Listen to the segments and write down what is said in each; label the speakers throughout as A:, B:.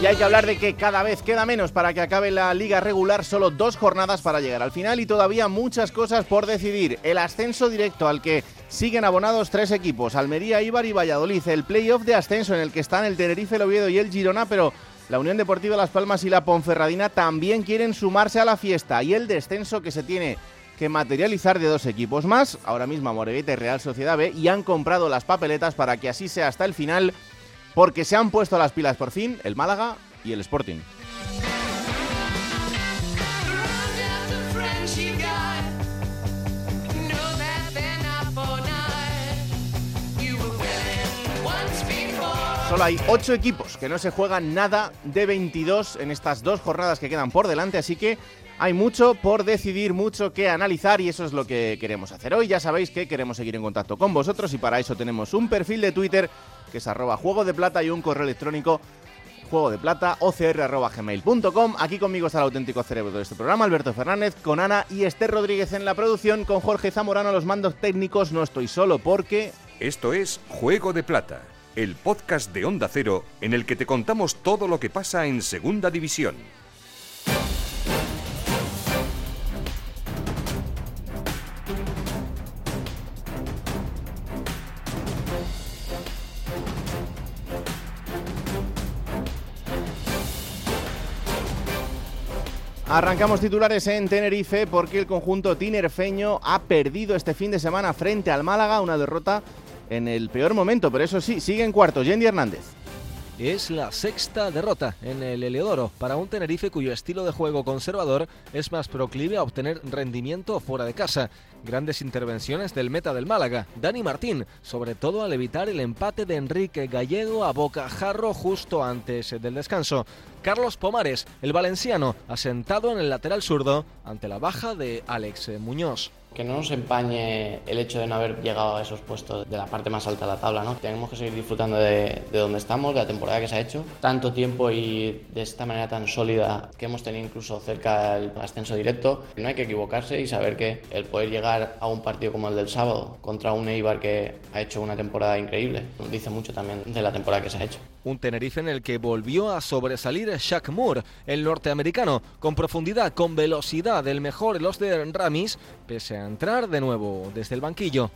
A: Y hay que hablar de que cada vez queda menos para que acabe la liga regular, solo dos jornadas para llegar al final y todavía muchas cosas por decidir. El ascenso directo al que siguen abonados tres equipos, Almería, Ibar y Valladolid. El playoff de ascenso en el que están el Tenerife, el Oviedo y el Girona, pero la Unión Deportiva Las Palmas y la Ponferradina también quieren sumarse a la fiesta. Y el descenso que se tiene que materializar de dos equipos más, ahora mismo Morevieta y Real Sociedad B, y han comprado las papeletas para que así sea hasta el final porque se han puesto las pilas por fin el Málaga y el Sporting. Solo hay 8 equipos que no se juegan nada de 22 en estas dos jornadas que quedan por delante, así que hay mucho por decidir, mucho que analizar y eso es lo que queremos hacer hoy. Ya sabéis que queremos seguir en contacto con vosotros y para eso tenemos un perfil de Twitter que es arroba juego de plata y un correo electrónico juego de plata ocr.gmail.com. Aquí conmigo está el auténtico cerebro de este programa, Alberto Fernández, con Ana y Esther Rodríguez en la producción, con Jorge Zamorano los mandos técnicos. No estoy solo porque...
B: Esto es Juego de Plata, el podcast de Onda Cero en el que te contamos todo lo que pasa en Segunda División.
A: Arrancamos titulares en Tenerife porque el conjunto tinerfeño ha perdido este fin de semana frente al Málaga, una derrota en el peor momento, pero eso sí, sigue en cuarto. Yendi Hernández.
C: Es la sexta derrota en el Eleodoro para un Tenerife cuyo estilo de juego conservador es más proclive a obtener rendimiento fuera de casa. Grandes intervenciones del meta del Málaga, Dani Martín, sobre todo al evitar el empate de Enrique Gallego a Bocajarro justo antes del descanso. Carlos Pomares, el valenciano, asentado en el lateral zurdo ante la baja de Alex Muñoz
D: que no nos empañe el hecho de no haber llegado a esos puestos de la parte más alta de la tabla, ¿no? Tenemos que seguir disfrutando de, de, donde estamos, de la temporada que se ha hecho, tanto tiempo y de esta manera tan sólida que hemos tenido incluso cerca del ascenso directo. No hay que equivocarse y saber que el poder llegar a un partido como el del sábado contra un Eibar que ha hecho una temporada increíble, nos dice mucho también de la temporada que se ha hecho.
C: Un Tenerife en el que volvió a sobresalir Shaq Moore, el norteamericano, con profundidad, con velocidad, el mejor los de Ramis, pese a entrar de nuevo desde el banquillo.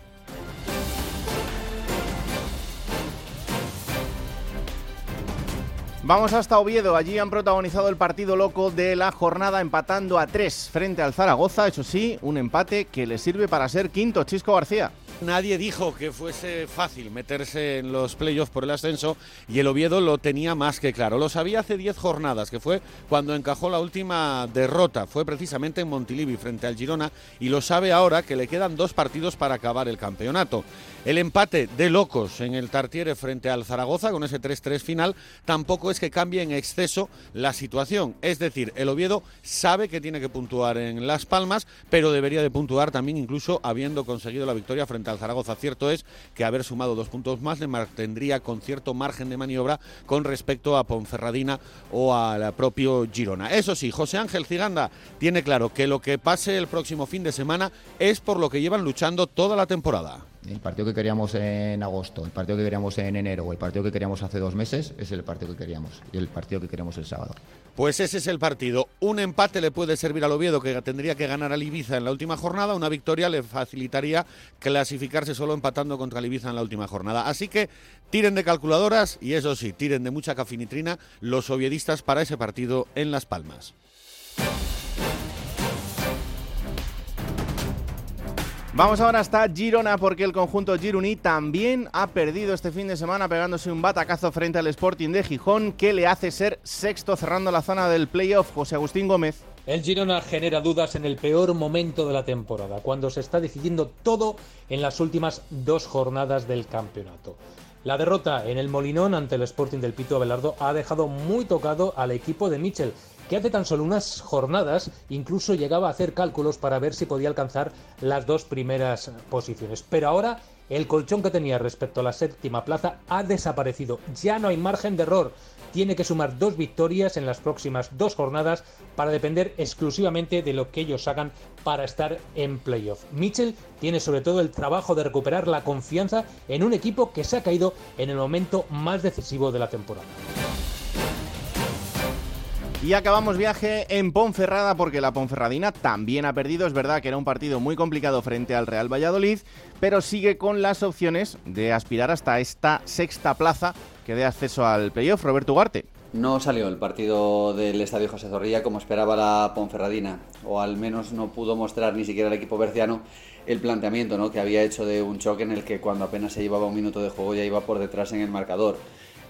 A: Vamos hasta Oviedo, allí han protagonizado el partido loco de la jornada empatando a tres frente al Zaragoza, eso sí, un empate que le sirve para ser quinto, Chisco García.
E: Nadie dijo que fuese fácil meterse en los playoffs por el ascenso y el Oviedo lo tenía más que claro. Lo sabía hace 10 jornadas, que fue cuando encajó la última derrota. Fue precisamente en Montilivi frente al Girona y lo sabe ahora que le quedan dos partidos para acabar el campeonato. El empate de locos en el Tartiere frente al Zaragoza con ese 3-3 final tampoco es que cambie en exceso la situación. Es decir, el Oviedo sabe que tiene que puntuar en Las Palmas, pero debería de puntuar también incluso habiendo conseguido la victoria frente al Zaragoza. Cierto es que haber sumado dos puntos más le mantendría con cierto margen de maniobra con respecto a Ponferradina o al propio Girona. Eso sí, José Ángel Ciganda tiene claro que lo que pase el próximo fin de semana es por lo que llevan luchando toda la temporada.
F: El partido que queríamos en agosto, el partido que queríamos en enero o el partido que queríamos hace dos meses es el partido que queríamos y el partido que queremos el sábado.
E: Pues ese es el partido. Un empate le puede servir al Oviedo, que tendría que ganar al Ibiza en la última jornada. Una victoria le facilitaría clasificarse solo empatando contra el Ibiza en la última jornada. Así que tiren de calculadoras y eso sí, tiren de mucha cafinitrina los oviedistas para ese partido en Las Palmas.
A: Vamos ahora hasta Girona porque el conjunto Gironí también ha perdido este fin de semana pegándose un batacazo frente al Sporting de Gijón que le hace ser sexto cerrando la zona del playoff. José Agustín Gómez.
G: El Girona genera dudas en el peor momento de la temporada, cuando se está decidiendo todo en las últimas dos jornadas del campeonato. La derrota en el Molinón ante el Sporting del Pito Abelardo ha dejado muy tocado al equipo de Mitchell, que hace tan solo unas jornadas incluso llegaba a hacer cálculos para ver si podía alcanzar las dos primeras posiciones. Pero ahora el colchón que tenía respecto a la séptima plaza ha desaparecido. Ya no hay margen de error. Tiene que sumar dos victorias en las próximas dos jornadas para depender exclusivamente de lo que ellos hagan para estar en playoff. Mitchell tiene sobre todo el trabajo de recuperar la confianza en un equipo que se ha caído en el momento más decisivo de la temporada.
A: Y acabamos viaje en Ponferrada porque la Ponferradina también ha perdido. Es verdad que era un partido muy complicado frente al Real Valladolid, pero sigue con las opciones de aspirar hasta esta sexta plaza que dé acceso al playoff. Roberto Ugarte.
H: No salió el partido del Estadio José Zorrilla como esperaba la Ponferradina, o al menos no pudo mostrar ni siquiera el equipo berciano el planteamiento ¿no? que había hecho de un choque en el que cuando apenas se llevaba un minuto de juego ya iba por detrás en el marcador.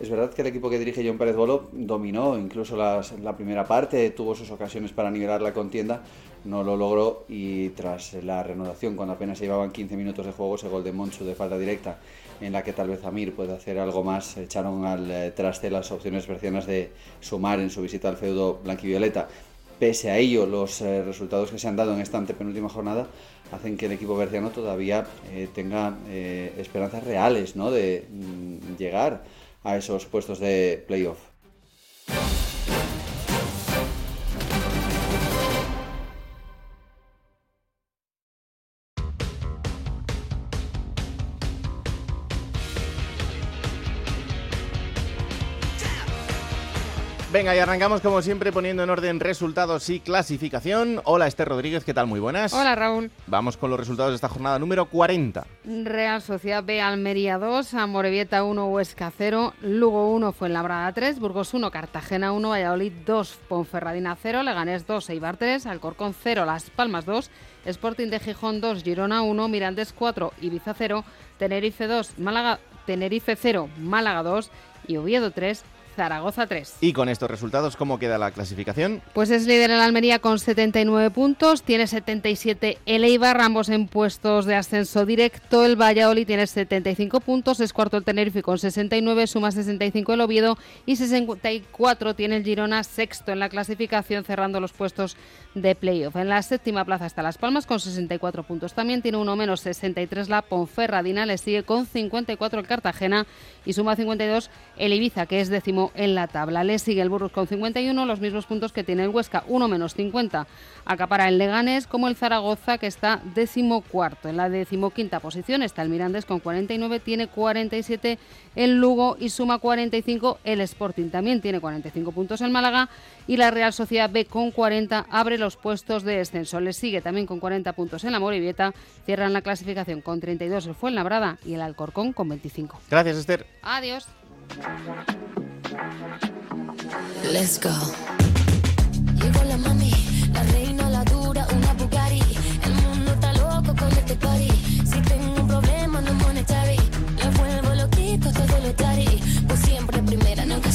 H: Es verdad que el equipo que dirige John Pérez Bolo dominó incluso la primera parte, tuvo sus ocasiones para nivelar la contienda, no lo logró y tras la reanudación, cuando apenas se llevaban 15 minutos de juego, ese gol de Monchu de falta directa, en la que tal vez Amir puede hacer algo más, echaron al eh, traste las opciones bercianas de sumar en su visita al feudo blanquivioleta. Pese a ello, los eh, resultados que se han dado en esta antepenúltima jornada hacen que el equipo berciano todavía eh, tenga esperanzas reales ¿no? de mm, llegar a esos puestos de playoff.
A: Venga, y arrancamos como siempre poniendo en orden resultados y clasificación. Hola Esther Rodríguez, ¿qué tal? Muy buenas.
I: Hola Raúl.
A: Vamos con los resultados de esta jornada número 40.
I: Real Sociedad B, Almería 2, Amorebieta 1, Huesca 0, Lugo 1, Fuenlabrada 3, Burgos 1, Cartagena 1, Valladolid 2, Ponferradina 0, Leganés 2, Eibar 3, Alcorcón 0, Las Palmas 2, Sporting de Gijón 2, Girona 1, Mirandés 4, Ibiza 0, Tenerife 2, Málaga, Tenerife 0, Málaga 2 y Oviedo 3, Zaragoza 3.
A: Y con estos resultados, ¿cómo queda la clasificación?
I: Pues es líder el Almería con 79 puntos, tiene 77 el Eibar, ambos en puestos de ascenso directo. El Valladolid tiene 75 puntos, es cuarto el Tenerife con 69, suma 65 el Oviedo y 64 tiene el Girona, sexto en la clasificación, cerrando los puestos de playoff. En la séptima plaza está Las Palmas con 64 puntos. También tiene uno menos 63 la Ponferradina, le sigue con 54 el Cartagena y suma 52 el Ibiza, que es décimo en la tabla. Le sigue el Burgos con 51, los mismos puntos que tiene el Huesca, uno menos 50. Acapara el Leganés como el Zaragoza, que está décimo cuarto. En la decimoquinta posición está el Mirandés con 49, tiene 47 el Lugo y suma 45 el Sporting. También tiene 45 puntos el Málaga y la Real Sociedad B con 40 abre los puestos de descenso. Le sigue también con 40 puntos en la Morivieta, cierran la clasificación con 32 el Fuenlabrada y el Alcorcón con 25.
A: Gracias, Esther.
I: Adiós.
J: Let's go. Llegó la mami, la reina, la dura, una Bugatti. El mundo está loco con este party. Si tengo un problema, no monetary. Le vuelvo loquito, todo lo tari. Pues siempre primera, nunca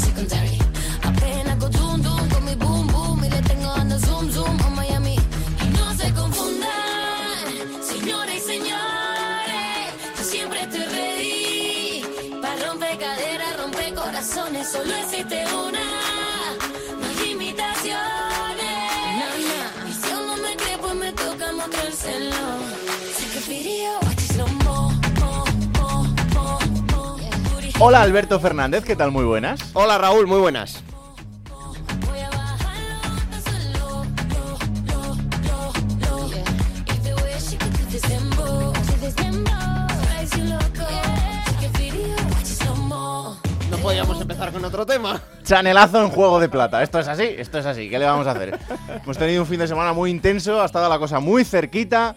A: Hola Alberto Fernández, ¿qué tal? Muy buenas.
K: Hola Raúl, muy buenas. No podíamos empezar con otro tema.
A: Chanelazo en Juego de Plata. Esto es así, esto es así. ¿Qué le vamos a hacer? Hemos tenido un fin de semana muy intenso, ha estado la cosa muy cerquita.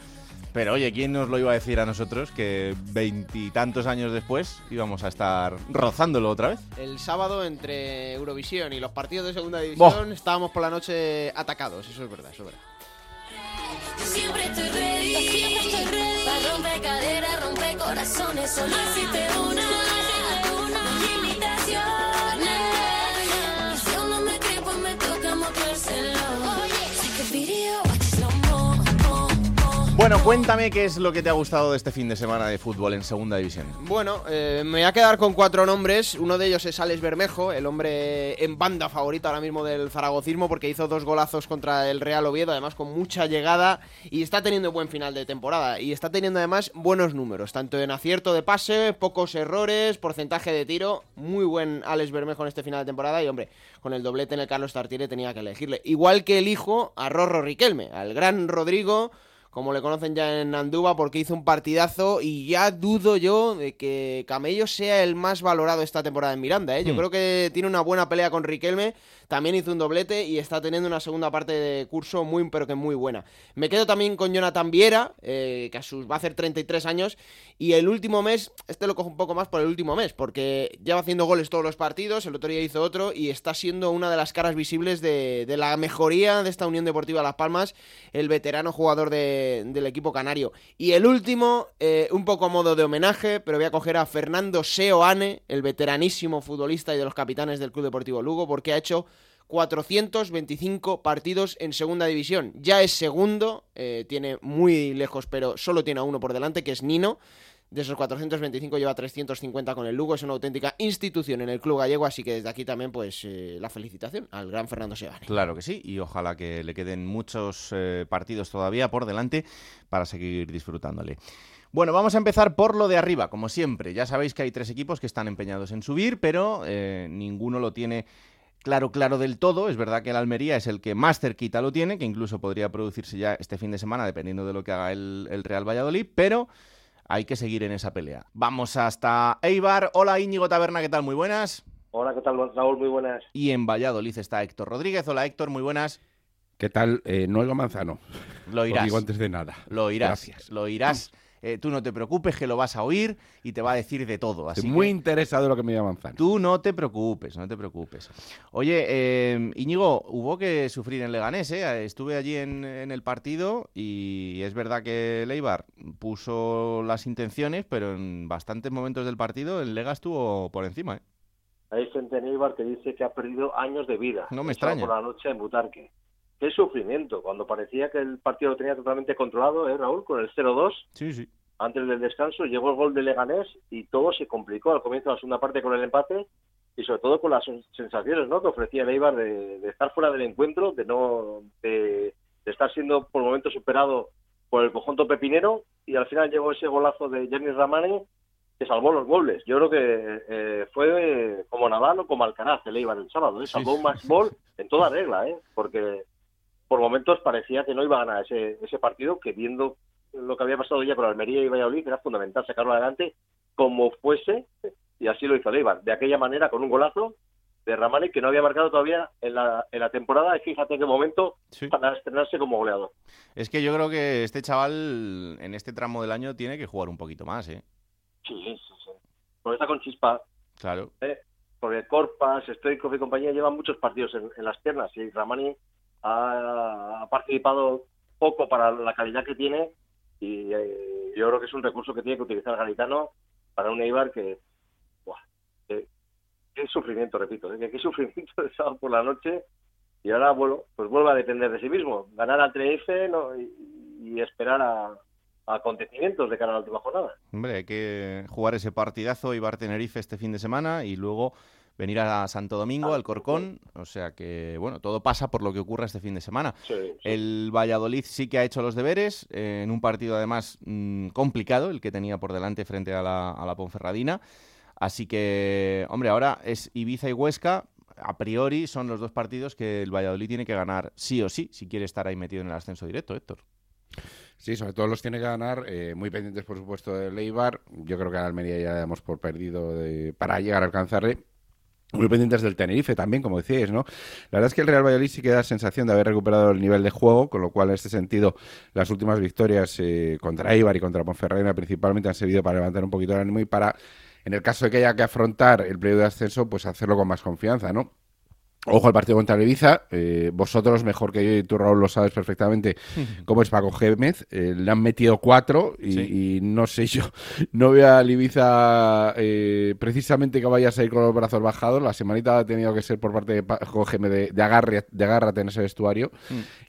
A: Pero oye, ¿quién nos lo iba a decir a nosotros que veintitantos años después íbamos a estar rozándolo otra vez?
K: El sábado entre Eurovisión y los partidos de segunda división estábamos por la noche atacados, eso es verdad, eso es verdad.
J: Yo siempre estoy ready. Siempre estoy ready. Para romper caderas, romper corazones. Solo existe una. No hay imitaciones. Y si aún no me cree, pues me toca mostrárselo.
A: Bueno, cuéntame qué es lo que te ha gustado de este fin de semana de fútbol en Segunda División.
K: Bueno, eh, me voy a quedar con cuatro nombres. Uno de ellos es Alex Bermejo, el hombre en banda favorito ahora mismo del zaragocismo, porque hizo dos golazos contra el Real Oviedo, además con mucha llegada, y está teniendo buen final de temporada. Y está teniendo además buenos números, tanto en acierto de pase, pocos errores, porcentaje de tiro. Muy buen Alex Bermejo en este final de temporada, y hombre, con el doblete en el Carlos Tartiere tenía que elegirle. Igual que elijo a Rorro Riquelme, al gran Rodrigo como le conocen ya en Andúba, porque hizo un partidazo y ya dudo yo de que Camello sea el más valorado esta temporada en Miranda. ¿eh? Yo
A: Hmm.
K: creo que tiene una buena pelea con Riquelme, también hizo un doblete y está teniendo una segunda parte de curso muy, pero que muy buena. Me quedo también con Jonathan Viera, eh, que a sus, va a hacer 33 años, y el último mes, este lo cojo un poco más por el último mes, porque lleva haciendo goles todos los partidos, el otro día hizo otro, y está siendo una de las caras visibles de, la mejoría de esta Unión Deportiva Las Palmas, el veterano jugador de- del equipo canario. Y el último, eh, un poco a modo de homenaje, pero voy a coger a Fernando Seoane, el veteranísimo futbolista y de los capitanes del Club Deportivo Lugo, porque ha hecho 425 partidos en segunda división. Ya es segundo, eh, tiene muy lejos, pero solo tiene a uno por delante, que es Nino. De esos 425 lleva 350 con el Lugo, es una auténtica institución en el club gallego, así que desde aquí también pues eh, la felicitación al gran Fernando Sebane.
A: Claro que sí, y ojalá que le queden muchos eh, partidos todavía por delante para seguir disfrutándole. Bueno, vamos a empezar por lo de arriba, como siempre. Ya sabéis que hay tres equipos que están empeñados en subir, pero ninguno lo tiene claro, claro del todo. Es verdad que el Almería es el que más cerquita lo tiene, que incluso podría producirse ya este fin de semana, dependiendo de lo que haga el, el Real Valladolid, pero hay que seguir en esa pelea. Vamos hasta Eibar. Hola Íñigo Taberna, ¿qué tal? Muy buenas.
L: Hola, ¿qué tal, Raúl? Muy buenas.
A: Y en Valladolid está Héctor Rodríguez. Hola Héctor, muy buenas.
M: ¿Qué tal? Eh, Noelgo Manzano.
A: Lo irás.
M: Os digo antes de nada.
A: Lo oirás.
M: Gracias.
A: Lo oirás. Eh, tú no te preocupes, que lo vas a oír y te va a decir de todo. Así
M: Estoy muy
A: que
M: interesado en lo que me diga Manzano.
A: tú no te preocupes, no te preocupes. Oye, eh, Íñigo, hubo que sufrir en Leganés, ¿eh? Estuve allí en, en el partido y es verdad que Leibar puso las intenciones, pero en bastantes momentos del partido el Lega estuvo por encima, ¿eh?
L: Hay gente en Eibar que dice que ha perdido años de vida.
A: No me extraña.
L: Por la noche en Butarque. Qué sufrimiento, cuando parecía que el partido lo tenía totalmente controlado, ¿eh, Raúl? Con el 0-2,
A: Sí, sí.
L: antes del descanso, llegó el gol de Leganés y todo se complicó al comienzo de la segunda parte con el empate y sobre todo con las sen- sensaciones ¿no? que ofrecía el Eibar de, de estar fuera del encuentro, de no de, de estar siendo por momentos superado por el conjunto pepinero y al final llegó ese golazo de Jenny Ramane que salvó los goles. Yo creo que eh, fue como Nadal o como Alcaraz el Eibar el sábado, ¿eh? salvó un match ball en toda regla, ¿eh? porque por momentos parecía que no iba a ganar ese, ese partido, que viendo lo que había pasado ya con Almería y Valladolid era fundamental sacarlo adelante como fuese, y así lo hizo el Eibar, de aquella manera con un golazo de Ramani que no había marcado todavía en la, en la temporada, y fíjate qué momento para estrenarse como goleador.
A: Es que yo creo que este chaval en este tramo del año tiene que jugar un poquito más, ¿eh?
L: Sí, sí, sí. Porque está con chispa,
A: Claro.
L: ¿eh? porque Corpas, Stoikov y compañía llevan muchos partidos en, en las piernas y Ramani ha, ha participado poco para la calidad que tiene y eh, yo creo que es un recurso que tiene que utilizar Garitano para un Eibar que, buah, que- qué sufrimiento, repito, ¿eh? qué sufrimiento de sábado por la noche y ahora bueno, pues vuelve a depender de sí mismo, ganar al Tenerife ¿no? y, y esperar a, a acontecimientos de cara a la última jornada.
A: Hombre, hay que jugar ese partidazo Ibar Tenerife este fin de semana y luego venir a Santo Domingo, al Corcón. O sea que, bueno, todo pasa por lo que ocurra este fin de semana.
L: Sí, sí.
A: El Valladolid sí que ha hecho los deberes, eh, en un partido además mm, complicado, el que tenía por delante frente a la, a la Ponferradina. Así que, hombre, ahora es Ibiza y Huesca. A priori son los dos partidos que el Valladolid tiene que ganar sí o sí, si quiere estar ahí metido en el ascenso directo, Héctor.
M: Sí, sobre todo los tiene que ganar, eh, muy pendientes por supuesto del Eibar. Yo creo que a Almería ya damos por perdido de- para llegar a alcanzarle. Muy pendientes del Tenerife también, como decíais, ¿no? La verdad es que el Real Valladolid sí que da sensación de haber recuperado el nivel de juego, con lo cual en este sentido las últimas victorias eh, contra Eibar y contra Ponferradina principalmente han servido para levantar un poquito el ánimo y para, en el caso de que haya que afrontar el periodo de ascenso, pues hacerlo con más confianza, ¿no? Ojo al partido contra el Ibiza, eh, vosotros mejor que yo y tú Raúl lo sabes perfectamente cómo es Paco Gémez, eh, le han metido cuatro y, y no sé yo, no veo al Ibiza eh, precisamente que vaya a salir con los brazos bajados, la semanita ha tenido que ser por parte de Paco Gémez de, de, agarre, de agárrate en ese vestuario.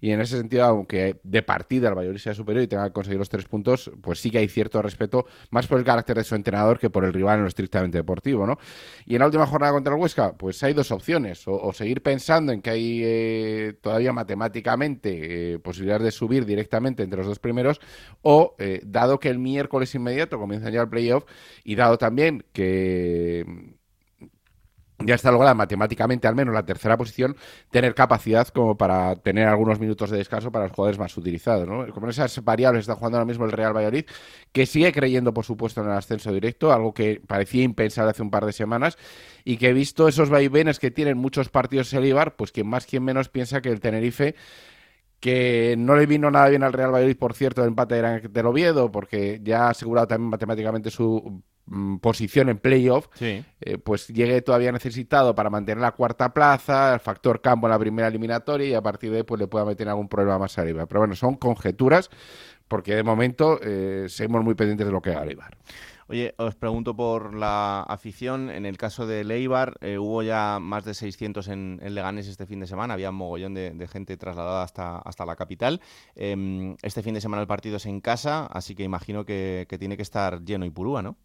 M: Y en ese sentido, aunque de partida el Valladolid sea superior y tenga que conseguir los tres puntos, pues sí que hay cierto respeto, más por el carácter de su entrenador que por el rival en lo estrictamente deportivo, ¿no? Y en la última jornada contra el Huesca, pues hay dos opciones, o, o seguir pensando en que hay eh, todavía matemáticamente eh, posibilidades de subir directamente entre los dos primeros, o eh, dado que el miércoles inmediato comienza ya el playoff, y dado también que ya está lograda matemáticamente al menos la tercera posición, tener capacidad como para tener algunos minutos de descanso para los jugadores más utilizados. ¿no? Como esas variables está jugando ahora mismo el Real Valladolid, que sigue creyendo, por supuesto, en el ascenso directo, algo que parecía impensable hace un par de semanas, y que he visto esos vaivenes que tienen muchos partidos el Ibar, pues quien más, quien menos piensa que el Tenerife que no le vino nada bien al Real Valladolid, por cierto, el empate del Oviedo, porque ya ha asegurado también matemáticamente su posición en playoff,
A: Sí.
M: eh, pues llegue todavía necesitado para mantener la cuarta plaza, el factor campo en la primera eliminatoria y a partir de ahí pues le pueda meter algún problema más arriba. Pero bueno, son conjeturas porque de momento eh, seguimos muy pendientes de lo que haga el Eibar.
A: Oye, os pregunto por la afición. En el caso de Leibar, eh, hubo ya más de 600 en, en, Leganés este fin de semana. Había un mogollón de, de gente trasladada hasta, hasta la capital. Eh, este fin de semana el partido es en casa, así que imagino que, que tiene que estar lleno y purúa, ¿no?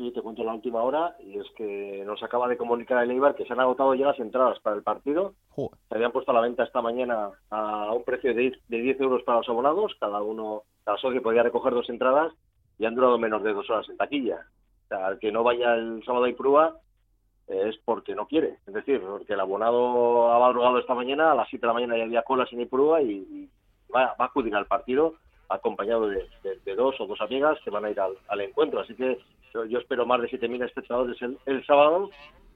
L: Sí, te cuento la última hora y es que nos acaba de comunicar el Eibar que se han agotado ya las entradas para el partido.
A: Joder.
L: Se habían puesto a la venta esta mañana a un precio de 10, de 10 euros para los abonados. Cada uno, cada socio podía recoger dos entradas y han durado menos de dos horas en taquilla. O sea, el que no vaya el sábado a Ipurúa eh, es porque no quiere. Es decir, porque el abonado ha madrugado esta mañana, a las 7 de la mañana ya había colas en Ipurúa y, y va, va, a acudir al partido acompañado de, de, de, dos o dos amigas que van a ir al, al encuentro. Así que yo, yo, espero más de 7.000 espectadores el, sábado,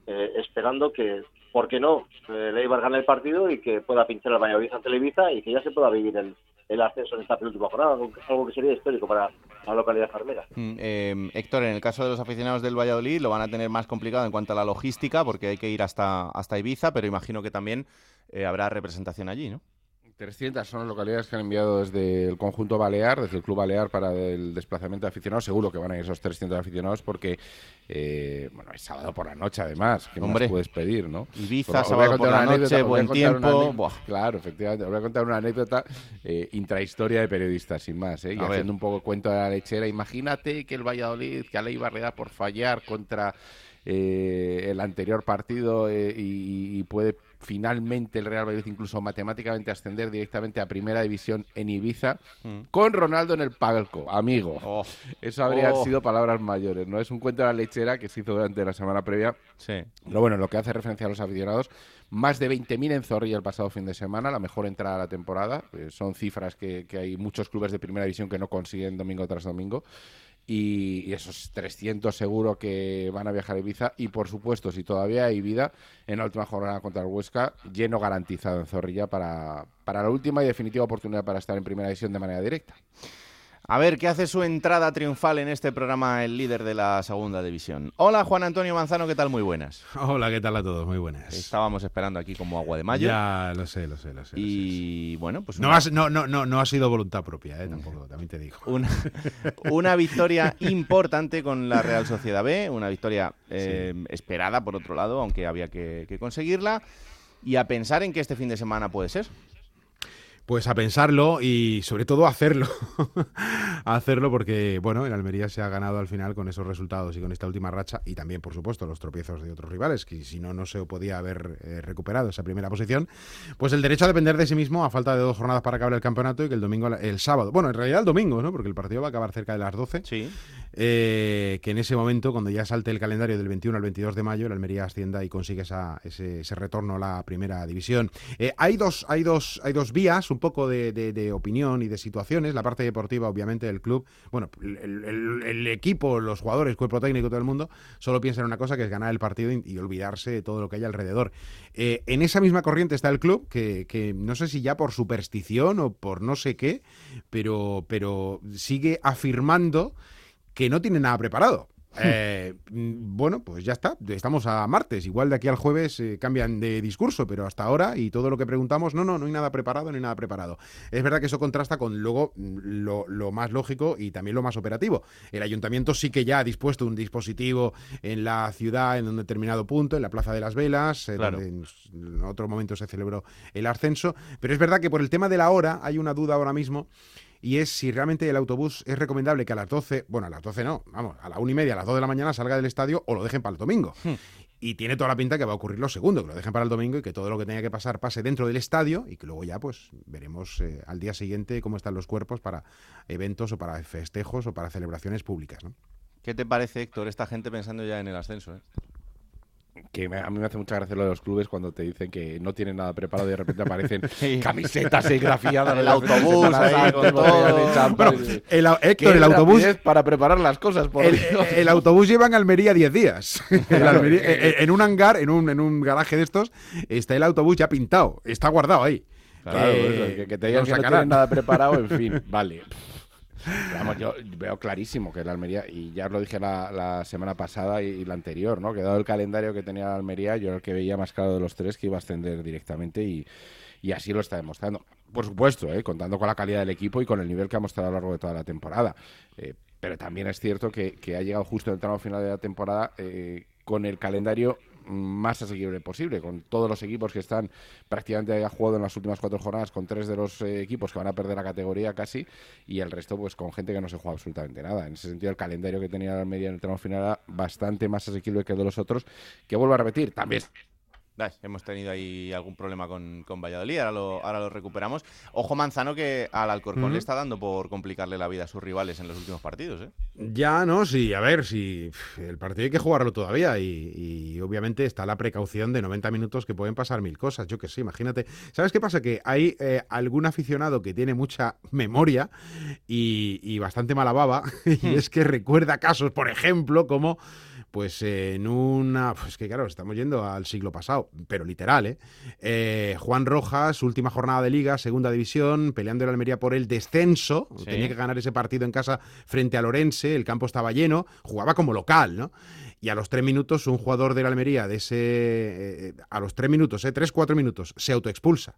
L: eh, esperando que, ¿por qué no?, el Eibar gane el partido y que pueda pinchar el Valladolid ante Televisa y que ya se pueda vivir el, el ascenso en esta penúltima jornada, algo, que sería histórico para la localidad farmera.
A: Mm, eh, Héctor, en el caso de los aficionados del Valladolid lo van a tener más complicado en cuanto a la logística porque hay que ir hasta, hasta Ibiza, pero imagino que también eh, habrá representación allí, ¿no?
M: 300 son las localidades que han enviado desde el conjunto Balear, desde el Club Balear para el desplazamiento de aficionados. Seguro que van a ir esos 300 aficionados porque, eh, bueno, es sábado por la noche además. ¿Qué
A: Hombre,
M: más puedes pedir, no?
A: Ibiza, pues, sábado por la noche, buen tiempo.
M: Claro, efectivamente. Os voy a contar una anécdota eh, intrahistoria de periodistas, sin más. ¿eh? Y
A: a
M: haciendo
A: ver.
M: un poco cuento de la lechera. Imagínate que el Valladolid, que a la Ibar le da por fallar contra eh, el anterior partido eh, y, y, puede finalmente el Real Valladolid incluso matemáticamente ascender directamente a Primera División en Ibiza mm. con Ronaldo en el palco, amigo.
A: Oh.
M: Eso habría
A: oh.
M: sido palabras mayores, ¿no? Es un cuento de la lechera que se hizo durante la semana previa.
A: Sí.
M: Pero bueno, lo que hace referencia a los aficionados, más de 20.000 en Zorrilla el pasado fin de semana, la mejor entrada de la temporada. Eh, son cifras que, que hay muchos clubes de Primera División que no consiguen domingo tras domingo. Y, esos 300 seguro que van a viajar a Ibiza y por supuesto si todavía hay vida en la última jornada contra el Huesca lleno garantizado en Zorrilla para, para la última y definitiva oportunidad para estar en primera división de manera directa.
A: A ver, ¿qué hace su entrada triunfal en este programa el líder de la segunda división? Hola, Juan Antonio Manzano, ¿qué tal? Muy buenas.
N: Hola, ¿qué tal a todos? Muy buenas.
A: Estábamos esperando aquí como agua de mayo.
N: Ya, lo sé, lo sé, lo sé.
A: Y
N: lo sé.
A: bueno, pues...
N: No,
A: una...
N: has, no, no, no, no ha sido voluntad propia, ¿eh? tampoco, también te digo.
A: Una, una victoria importante con la Real Sociedad B, una victoria eh, sí. esperada, por otro lado, aunque había que, que conseguirla. Y a pensar en que este fin de semana puede ser.
N: Pues a pensarlo y sobre todo a hacerlo. a hacerlo porque, bueno, el Almería se ha ganado al final con esos resultados y con esta última racha y también, por supuesto, los tropiezos de otros rivales, que si no, no se podía haber eh, recuperado esa primera posición. Pues el derecho a depender de sí mismo a falta de dos jornadas para acabar el campeonato y que el domingo, el sábado, bueno, en realidad el domingo, ¿no? Porque el partido va a acabar cerca de las 12.
A: Sí.
N: Eh, que en ese momento, cuando ya salte el calendario del 21 al 22 de mayo, el Almería ascienda y consigue ese, ese, retorno a la primera división. Eh, hay, dos, hay, dos, hay dos vías, un poco de, de, opinión y de situaciones. La parte deportiva, obviamente, del club, bueno, el, equipo, los jugadores, cuerpo técnico, todo el mundo, solo piensa en una cosa que es ganar el partido y, y olvidarse de todo lo que hay alrededor. Eh, en esa misma corriente está el club, que, que, no sé si ya por superstición o por no sé qué, pero, pero sigue afirmando que no tiene nada preparado. Eh, mm, bueno, pues ya está. Estamos a martes. Igual de aquí al jueves eh, cambian de discurso, pero hasta ahora y todo lo que preguntamos, no, no, no hay nada preparado, no hay nada preparado. Es verdad que eso contrasta con luego mm, lo, lo más lógico y también lo más operativo. El ayuntamiento sí que ya ha dispuesto un dispositivo en la ciudad en un determinado punto, en la Plaza de las Velas, eh,
A: Claro.
N: donde en otro momento se celebró el ascenso. Pero es verdad que por el tema de la hora hay una duda ahora mismo y es si realmente el autobús es recomendable que a las 12, bueno, a las 12 no, vamos, a la una y media, a las 2 de la mañana salga del estadio o lo dejen para el domingo. Y tiene toda la pinta que va a ocurrir lo segundo, que lo dejen para el domingo y que todo lo que tenga que pasar pase dentro del estadio y que luego ya pues veremos eh, al día siguiente cómo están los cuerpos para eventos o para festejos o para celebraciones públicas. ¿no?
A: ¿Qué te parece, Héctor, esta gente pensando ya en el ascenso? eh?
M: Que me- a mí me hace mucha gracia lo de los clubes cuando te dicen que no tienen nada preparado y de repente aparecen camisetas serigrafiadas.
A: El autobús ahí con todo.
N: Bueno, el Héctor, el autobús-
M: para preparar las cosas, por
N: El, autobús lleva en Almería 10 días.
M: Claro,
N: Almería-
M: eh,
N: en- un hangar, en un, en un garaje de estos, está el autobús ya pintado. Está guardado ahí.
M: Claro,
N: Eh,
M: eso, que, que te digan
N: lo
M: que no tienen nada preparado, en fin, vale. Vamos, yo veo clarísimo que la Almería, y ya os lo dije la, semana pasada y, la anterior, ¿no? Que dado el calendario que tenía la Almería, yo era el que veía más claro de los tres que iba a ascender directamente y, y así lo está demostrando. Por supuesto, ¿eh? contando con la calidad del equipo y con el nivel que ha mostrado a lo largo de toda la temporada. Eh, pero también es cierto que, que ha llegado justo en el tramo final de la temporada eh, con el calendario más asequible posible, con todos los equipos que están prácticamente ha jugado en las últimas cuatro jornadas, con tres de los eh, equipos que van a perder la categoría casi, y el resto pues con gente que no se juega absolutamente nada. En ese sentido, el calendario que tenía la media en el tramo final era bastante más asequible que el de los otros, que vuelvo a repetir, también
A: Hemos tenido ahí algún problema con, con Valladolid, ahora lo, ahora lo recuperamos. Ojo Manzano que al Alcorcón le está dando por complicarle la vida a sus rivales en los últimos partidos. ¿eh?
N: Ya, ¿no? Sí, a ver, si el partido hay que jugarlo todavía y, y obviamente está la precaución de 90 minutos que pueden pasar mil cosas. Yo que sé, imagínate. ¿Sabes qué pasa? Que hay eh, algún aficionado que tiene mucha memoria y, y bastante mala baba y es que recuerda casos, por ejemplo, como pues en una... Pues que claro, estamos yendo al siglo pasado, pero literal, ¿eh? Eh, Juan Rojas, última jornada de liga, segunda división, peleando en Almería por el descenso.
A: Sí.
N: Tenía que ganar ese partido en casa frente al Orense, el campo estaba lleno, jugaba como local, ¿no? Y a los tres minutos, un jugador de la Almería, de ese. eh, a los tres minutos, eh, tres, cuatro minutos, se autoexpulsa.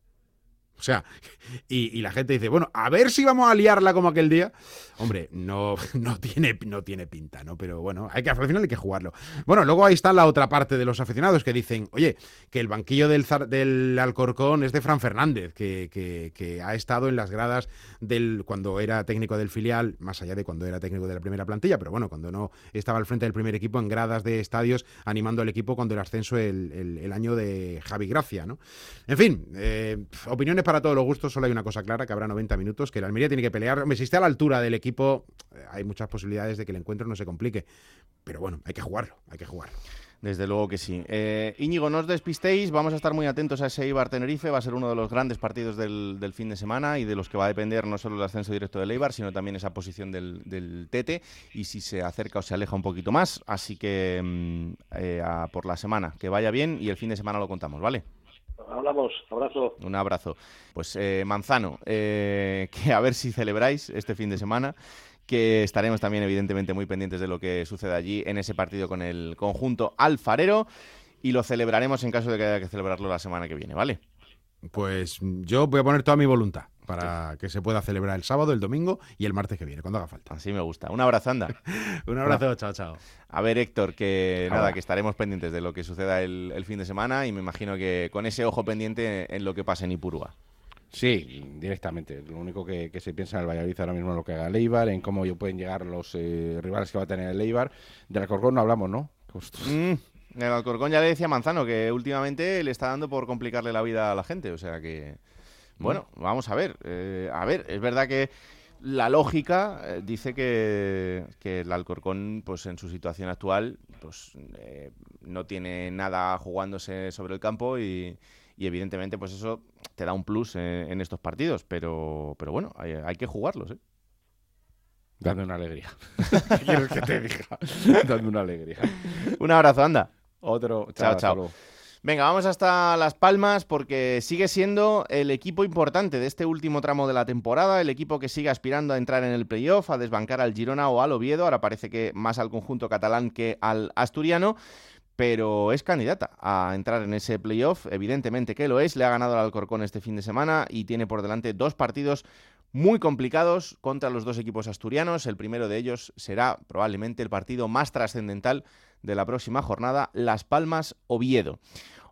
N: O sea, y, la gente dice, bueno, a ver si vamos a liarla como aquel día. Hombre, no, no, tiene, no tiene pinta, ¿no? Pero bueno, hay que, al final hay que jugarlo. Bueno, luego ahí está la otra parte de los aficionados que dicen, oye, que el banquillo del, del Alcorcón es de Fran Fernández, que, ha estado en las gradas del cuando era técnico del filial, más allá de cuando era técnico de la primera plantilla, pero bueno, cuando no estaba al frente del primer equipo en gradas de estadios animando al equipo cuando el ascenso el año de Javi Gracia, ¿no? En fin, eh, opiniones para todos los gustos, solo hay una cosa clara, que habrá 90 minutos, que el Almería tiene que pelear. Hombre, si está a la altura del equipo, eh, hay muchas posibilidades de que el encuentro no se complique. Pero bueno, hay que jugarlo, hay que jugarlo.
A: Desde luego que sí. Eh, Íñigo, no os despistéis, vamos a estar muy atentos a ese Eibar Tenerife, va a ser uno de los grandes partidos del, fin de semana y de los que va a depender no solo el ascenso directo del Eibar, sino también esa posición del, Tete y si se acerca o se aleja un poquito más. Así que mm, eh, por la semana, que vaya bien y el fin de semana lo contamos, ¿vale?
L: Hablamos, abrazo.
A: Un abrazo. Pues eh, Manzano, eh, que a ver si celebráis este fin de semana, que estaremos también evidentemente muy pendientes de lo que sucede allí en ese partido con el conjunto alfarero y lo celebraremos en caso de que haya que celebrarlo la semana que viene, ¿vale?
N: Pues yo voy a poner toda mi voluntad para que se pueda celebrar el sábado, el domingo y el martes que viene, cuando haga falta.
A: Así me gusta. Un abrazo, anda.
N: Un abrazo, chao, chao.
A: A ver, Héctor, que
N: Ahora.
A: nada, que estaremos pendientes de lo que suceda el, el fin de semana y me imagino que con ese ojo pendiente en lo que pase en Ipurúa.
M: Sí, directamente. Lo único que, que se piensa en el Valladolid ahora mismo es lo que haga el Eibar, en cómo pueden llegar los eh, rivales que va a tener el Eibar. Del Alcorcón no hablamos, ¿no?
A: Mm, el Alcorcón ya le decía a Manzano que últimamente le está dando por complicarle la vida a la gente. O sea que, bueno, vamos a ver. eh, a ver, es verdad que la lógica eh, dice que, que el Alcorcón, pues en su situación actual, pues eh, no tiene nada jugándose sobre el campo y, y evidentemente pues eso te da un plus en, en estos partidos. Pero, pero bueno, hay, hay que jugarlos, ¿eh?
M: Dando una alegría. ¿Qué quieres que te diga? Dando una alegría.
A: Un abrazo, anda.
M: Otro.
A: Chao, chao. Venga, vamos hasta Las Palmas porque sigue siendo el equipo importante de este último tramo de la temporada, el equipo que sigue aspirando a entrar en el playoff, a desbancar al Girona o al Oviedo, ahora parece que más al conjunto catalán que al asturiano pero es candidata a entrar en ese playoff, evidentemente que lo es, le ha ganado al Alcorcón este fin de semana y tiene por delante dos partidos muy complicados contra los dos equipos asturianos. El primero de ellos será probablemente el partido más trascendental de la próxima jornada, Las Palmas Oviedo.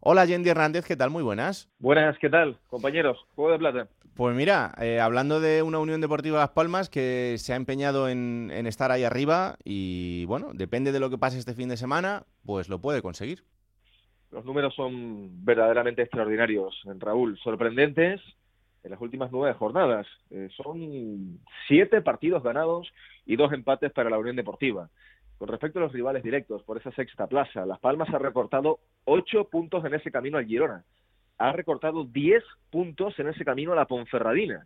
A: Hola Yendi Hernández, ¿qué tal? Muy buenas.
O: Buenas, ¿qué tal, compañeros? Juego de plata.
A: Pues mira, eh, hablando de una Unión Deportiva Las Palmas que se ha empeñado en, en, estar ahí arriba y bueno, depende de lo que pase este fin de semana, pues lo puede conseguir.
O: Los números son verdaderamente extraordinarios, Raúl, sorprendentes en las últimas nueve jornadas. Eh, son siete partidos ganados y dos empates para la Unión Deportiva. Con respecto a los rivales directos por esa sexta plaza, Las Palmas ha recortado ocho puntos en ese camino al Girona. Ha recortado diez puntos en ese camino a la Ponferradina.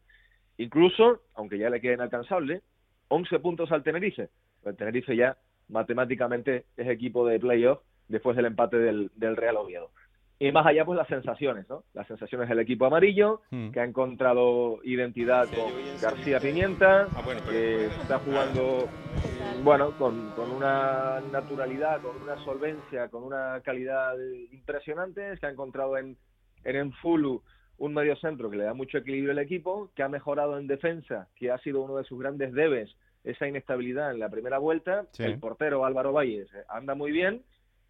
O: Incluso, aunque ya le queda inalcanzable, once puntos al Tenerife. El Tenerife ya matemáticamente es equipo de playoff después del empate del, del Real Oviedo. Y más allá, pues las sensaciones, ¿no? Las sensaciones del equipo amarillo,
A: Hmm.
O: que ha encontrado identidad con García Pimienta, que está jugando, bueno, con, con una naturalidad, con una solvencia, con una calidad impresionante, que ha encontrado en, en Enfulu un medio centro que le da mucho equilibrio al equipo, que ha mejorado en defensa, que ha sido uno de sus grandes debes, esa inestabilidad en la primera vuelta.
A: Sí.
O: El portero Álvaro Valles eh, anda muy bien.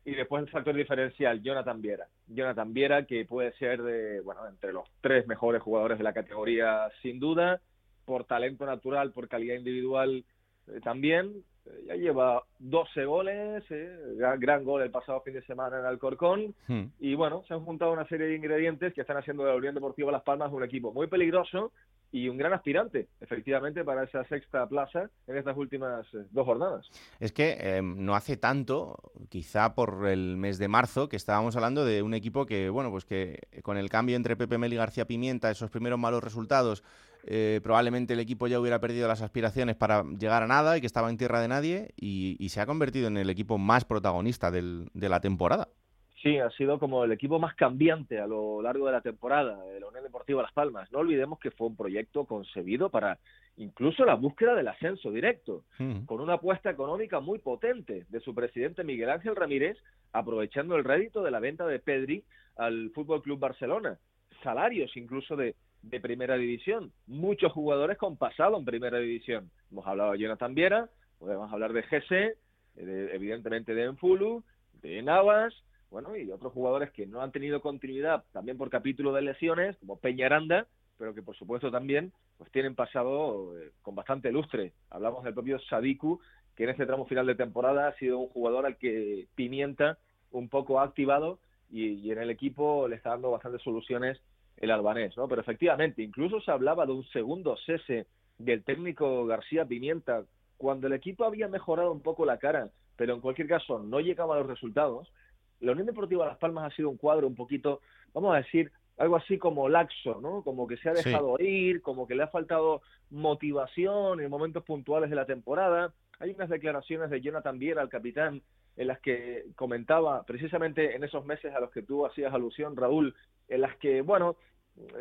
O: Y después el factor diferencial, Jonathan Viera. Jonathan Viera, que puede ser de, bueno, entre los tres mejores jugadores de la categoría, sin duda, por talento natural, por calidad individual eh, también. Eh, ya lleva 12 goles, eh, gran, gran gol el pasado fin de semana en Alcorcón.
A: Hmm.
O: Y bueno, se han juntado una serie de ingredientes que están haciendo de la Unión Deportiva Las Palmas un equipo muy peligroso y un gran aspirante, efectivamente, para esa sexta plaza en estas últimas eh, dos jornadas.
A: Es que eh, no hace tanto, quizá por el mes de marzo, que estábamos hablando de un equipo que, bueno, pues que con el cambio entre Pepe Mel y García Pimienta, esos primeros malos resultados, eh, probablemente el equipo ya hubiera perdido las aspiraciones para llegar a nada y que estaba en tierra de nadie y, y se ha convertido en el equipo más protagonista del- de la temporada.
O: Sí, ha sido como el equipo más cambiante a lo largo de la temporada de la Unión Deportiva Las Palmas. No olvidemos que fue un proyecto concebido para incluso la búsqueda del ascenso directo, con una apuesta económica muy potente de su presidente Miguel Ángel Ramírez, aprovechando el rédito de la venta de Pedri al Fútbol Club Barcelona, salarios incluso de, de primera división, muchos jugadores con pasado en primera división. Hemos hablado de Jonathan Viera, podemos hablar de GC, de- evidentemente de Enfulu, de Navas, bueno, y otros jugadores que no han tenido continuidad también por capítulo de lesiones, como Peñaranda, pero que por supuesto también pues tienen pasado eh, con bastante lustre. Hablamos del propio Sadiku, que en este tramo final de temporada ha sido un jugador al que Pimienta un poco ha activado y, y en el equipo le está dando bastantes soluciones el albanés, ¿no? Pero efectivamente, incluso se hablaba de un segundo cese del técnico García Pimienta cuando el equipo había mejorado un poco la cara, pero en cualquier caso no llegaba a los resultados. La Unión Deportiva Las Palmas ha sido un cuadro un poquito, vamos a decir, algo así como laxo, ¿no? Como que se ha
A: Sí.
O: dejado ir, como que le ha faltado motivación en momentos puntuales de la temporada. Hay unas declaraciones de Jonathan Viera, el capitán, en las que comentaba precisamente en esos meses a los que tú hacías alusión, Raúl, en las que, bueno,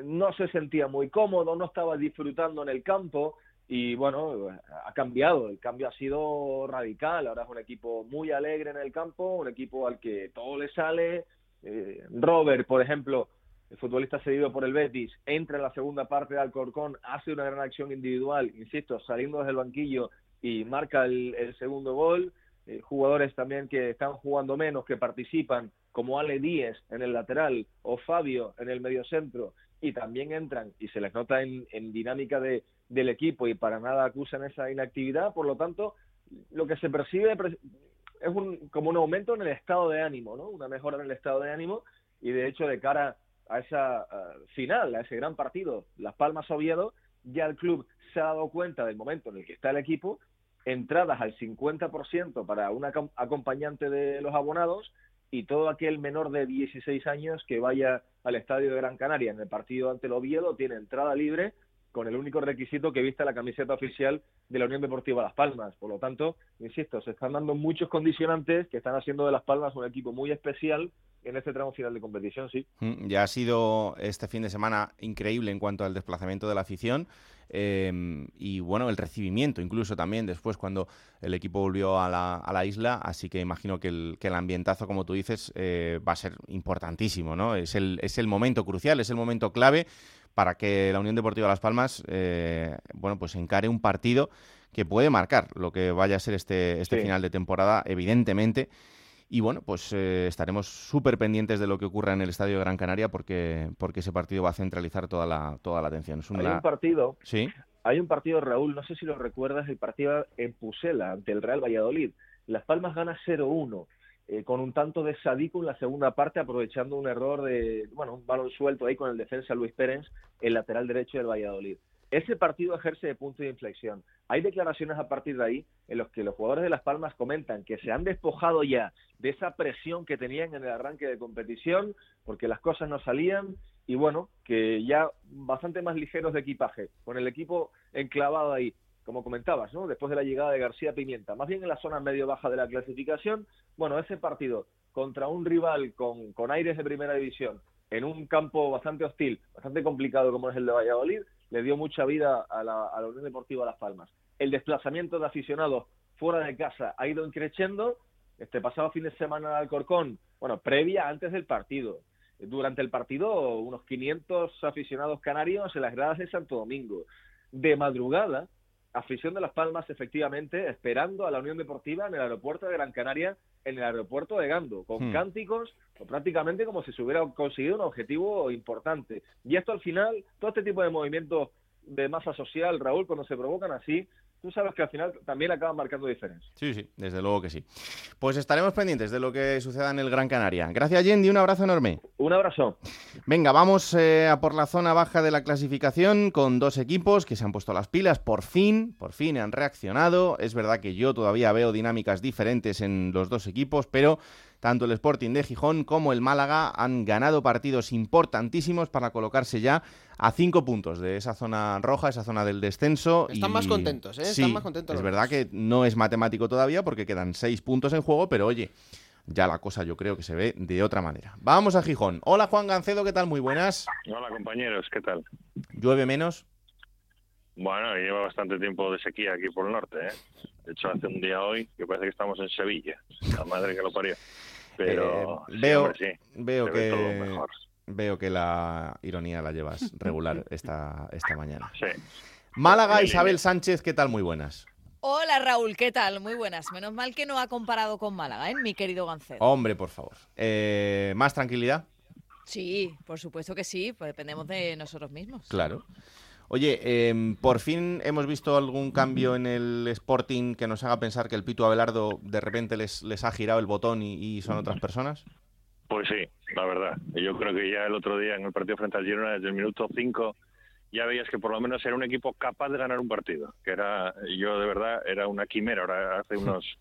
O: no se sentía muy cómodo, no estaba disfrutando en el campo y bueno, ha cambiado, el cambio ha sido radical, ahora es un equipo muy alegre en el campo, un equipo al que todo le sale. Eh, Robert, por ejemplo, el futbolista cedido por el Betis, entra en la segunda parte de Alcorcón, hace una gran acción individual, insisto, saliendo desde el banquillo y marca el, segundo gol. Eh, jugadores también que están jugando menos, que participan, como Ale Díez en el lateral o Fabio en el mediocentro, y también entran y se les nota en, en dinámica de, del equipo y para nada acusan esa inactividad. Por lo tanto, lo que se percibe es un, como un aumento en el estado de ánimo, ¿no? Una mejora en el estado de ánimo y de hecho de cara a esa final, a ese gran partido, Las Palmas Oviedo, ya el club se ha dado cuenta del momento en el que está el equipo, entradas al 50% para un acom- acompañante de los abonados y todo aquel menor de 16 años que vaya al estadio de Gran Canaria en el partido ante el Oviedo tiene entrada libre con el único requisito que vista la camiseta oficial de la Unión Deportiva Las Palmas. Por lo tanto, insisto, se están dando muchos condicionantes que están haciendo de Las Palmas un equipo muy especial en este tramo final de competición, sí.
A: Mm, Ya ha sido este fin de semana increíble en cuanto al desplazamiento de la afición eh, y bueno, el recibimiento incluso también después cuando el equipo volvió a la, isla, así que imagino que el, que ambientazo, como tú dices, eh, va a ser importantísimo, ¿no? Es el momento crucial, es el momento clave para que la Unión Deportiva Las Palmas, eh, bueno, pues encare un partido que puede marcar lo que vaya a ser este, este
O: Sí.
A: final de temporada, evidentemente. Y bueno, pues eh, estaremos súper pendientes de lo que ocurra en el Estadio de Gran Canaria porque, porque ese partido va a centralizar toda la, toda la atención. Es
O: Hay un partido,
A: Sí,
O: hay un partido, Raúl, no sé si lo recuerdas, el partido en Pusela ante el Real Valladolid. Las Palmas gana 0-1 eh, con un tanto de Sadiku en la segunda parte, aprovechando un error de, bueno, un balón suelto ahí con el defensa Luis Pérez, el lateral derecho del Valladolid. Ese partido ejerce de punto de inflexión. Hay declaraciones a partir de ahí en los que los jugadores de Las Palmas comentan que se han despojado ya de esa presión que tenían en el arranque de competición, porque las cosas no salían, y bueno, que ya bastante más ligeros de equipaje, con el equipo enclavado ahí, como comentabas, ¿no? Después de la llegada de García Pimienta, más bien en la zona medio-baja de la clasificación, bueno, ese partido contra un rival con, con aires de primera división, en un campo bastante hostil, bastante complicado como es el de Valladolid, le dio mucha vida a la, a la Unión Deportiva Las Palmas. El desplazamiento de aficionados fuera de casa ha ido increciendo. Este pasado fin de semana en Alcorcón, bueno, previa antes del partido. Durante el partido, unos 500 aficionados canarios en las gradas de Santo Domingo. De madrugada, afición de Las Palmas, efectivamente, esperando a la Unión Deportiva en el aeropuerto de Gran Canaria, en el aeropuerto de Gando, con
A: Hmm.
O: cánticos, prácticamente como si se hubiera conseguido un objetivo importante. Y esto al final, todo este tipo de movimientos de masa social, Raúl, cuando se provocan así, tú sabes que al final también acaban marcando diferencia.
A: sí, sí, desde luego que sí. Pues estaremos pendientes de lo que suceda en el Gran Canaria. Gracias, Yendi, un abrazo enorme.
O: Un abrazo.
A: Venga, vamos eh, a por la zona baja de la clasificación con dos equipos que se han puesto las pilas por fin, por fin han reaccionado. Es verdad que yo todavía veo dinámicas diferentes en los dos equipos, pero tanto el Sporting de Gijón como el Málaga han ganado partidos importantísimos para colocarse ya a cinco puntos de esa zona roja, esa zona del descenso.
K: Están
A: y-
K: más contentos, ¿eh?
A: Sí,
K: Están más contentos
A: Es verdad que no es matemático todavía porque quedan seis puntos en juego, pero oye, ya la cosa yo creo que se ve de otra manera. Vamos a Gijón. Hola Juan Gancedo, ¿qué tal? Muy buenas.
P: Hola compañeros, ¿qué tal?
A: ¿Llueve menos?
P: Bueno, lleva bastante tiempo de sequía aquí por el norte, ¿eh? De hecho, hace un día hoy que parece que estamos en Sevilla, la madre que lo parió. Pero
A: Eh,
P: sí,
A: veo
P: hombre, sí,
A: veo
P: ve
A: que
P: mejor.
A: veo que la ironía la llevas regular esta, esta mañana.
P: Sí.
A: Málaga. Isabel Sánchez, ¿qué tal? Muy buenas.
Q: Hola Raúl, ¿qué tal? Muy buenas. Menos mal que no ha comparado con Málaga, ¿eh? mi querido Gancedo.
A: Hombre, por favor. Eh, ¿Más tranquilidad?
Q: Sí, por supuesto que sí, pues dependemos de nosotros mismos.
A: Claro. Oye, em, por fin hemos visto algún cambio en el Sporting que nos haga pensar que el Pitu Abelardo de repente les, les ha girado el botón y, y son otras personas.
P: Pues sí, la verdad. Yo creo que ya el otro día en el partido frente al Girona, desde el minuto 5, ya veías que por lo menos era un equipo capaz de ganar un partido. Que era, yo de verdad, era una quimera. Ahora hace unos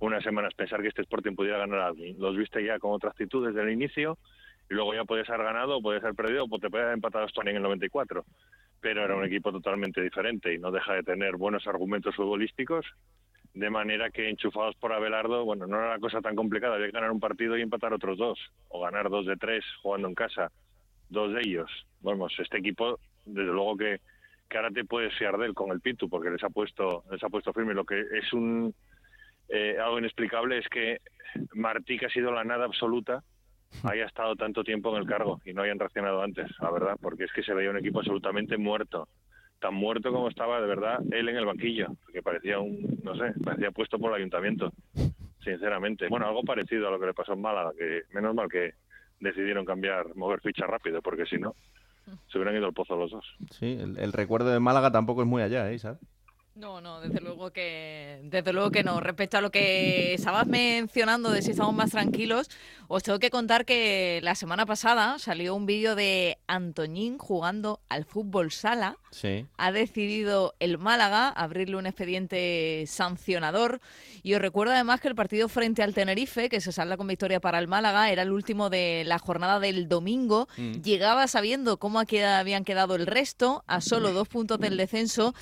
P: unas semanas pensar que este Sporting pudiera ganar a alguien. Los viste ya con otra actitud desde el inicio y luego ya podías haber ganado, podías haber perdido, o te podías haber empatado esto en el 94. Pero era un equipo totalmente diferente y no deja de tener buenos argumentos futbolísticos de manera que enchufados por Abelardo, bueno, no era la cosa tan complicada, había que ganar un partido y empatar otros dos, o ganar dos de tres jugando en casa, dos de ellos. Vamos, este equipo, desde luego que, que ahora te puedes fiar de él con el Pitu, porque les ha puesto, les ha puesto firme. Lo que es un eh, algo inexplicable es que Martí, que ha sido la nada absoluta, haya estado tanto tiempo en el cargo y no hayan reaccionado antes, la verdad, porque es que se veía un equipo absolutamente muerto tan muerto como estaba de verdad él en el banquillo, que parecía un, no sé, parecía puesto por el ayuntamiento, sinceramente. Bueno, algo parecido a lo que le pasó en Málaga, que menos mal que decidieron cambiar, mover ficha rápido, porque si no, se hubieran ido al pozo los dos.
A: Sí, el, el recuerdo de Málaga tampoco es muy allá, ¿eh, Isabel?
Q: No, no, desde luego que desde luego que no. Respecto a lo que estabas mencionando de si estamos más tranquilos, os tengo que contar que la semana pasada salió un vídeo de Antoñín jugando al fútbol sala.
A: Sí.
Q: Ha decidido el Málaga abrirle un expediente sancionador y os recuerdo además que el partido frente al Tenerife, que se salda con victoria para el Málaga, era el último de la jornada del domingo.
R: Mm.
Q: Llegaba sabiendo cómo queda- habían quedado el resto, a solo dos puntos del descenso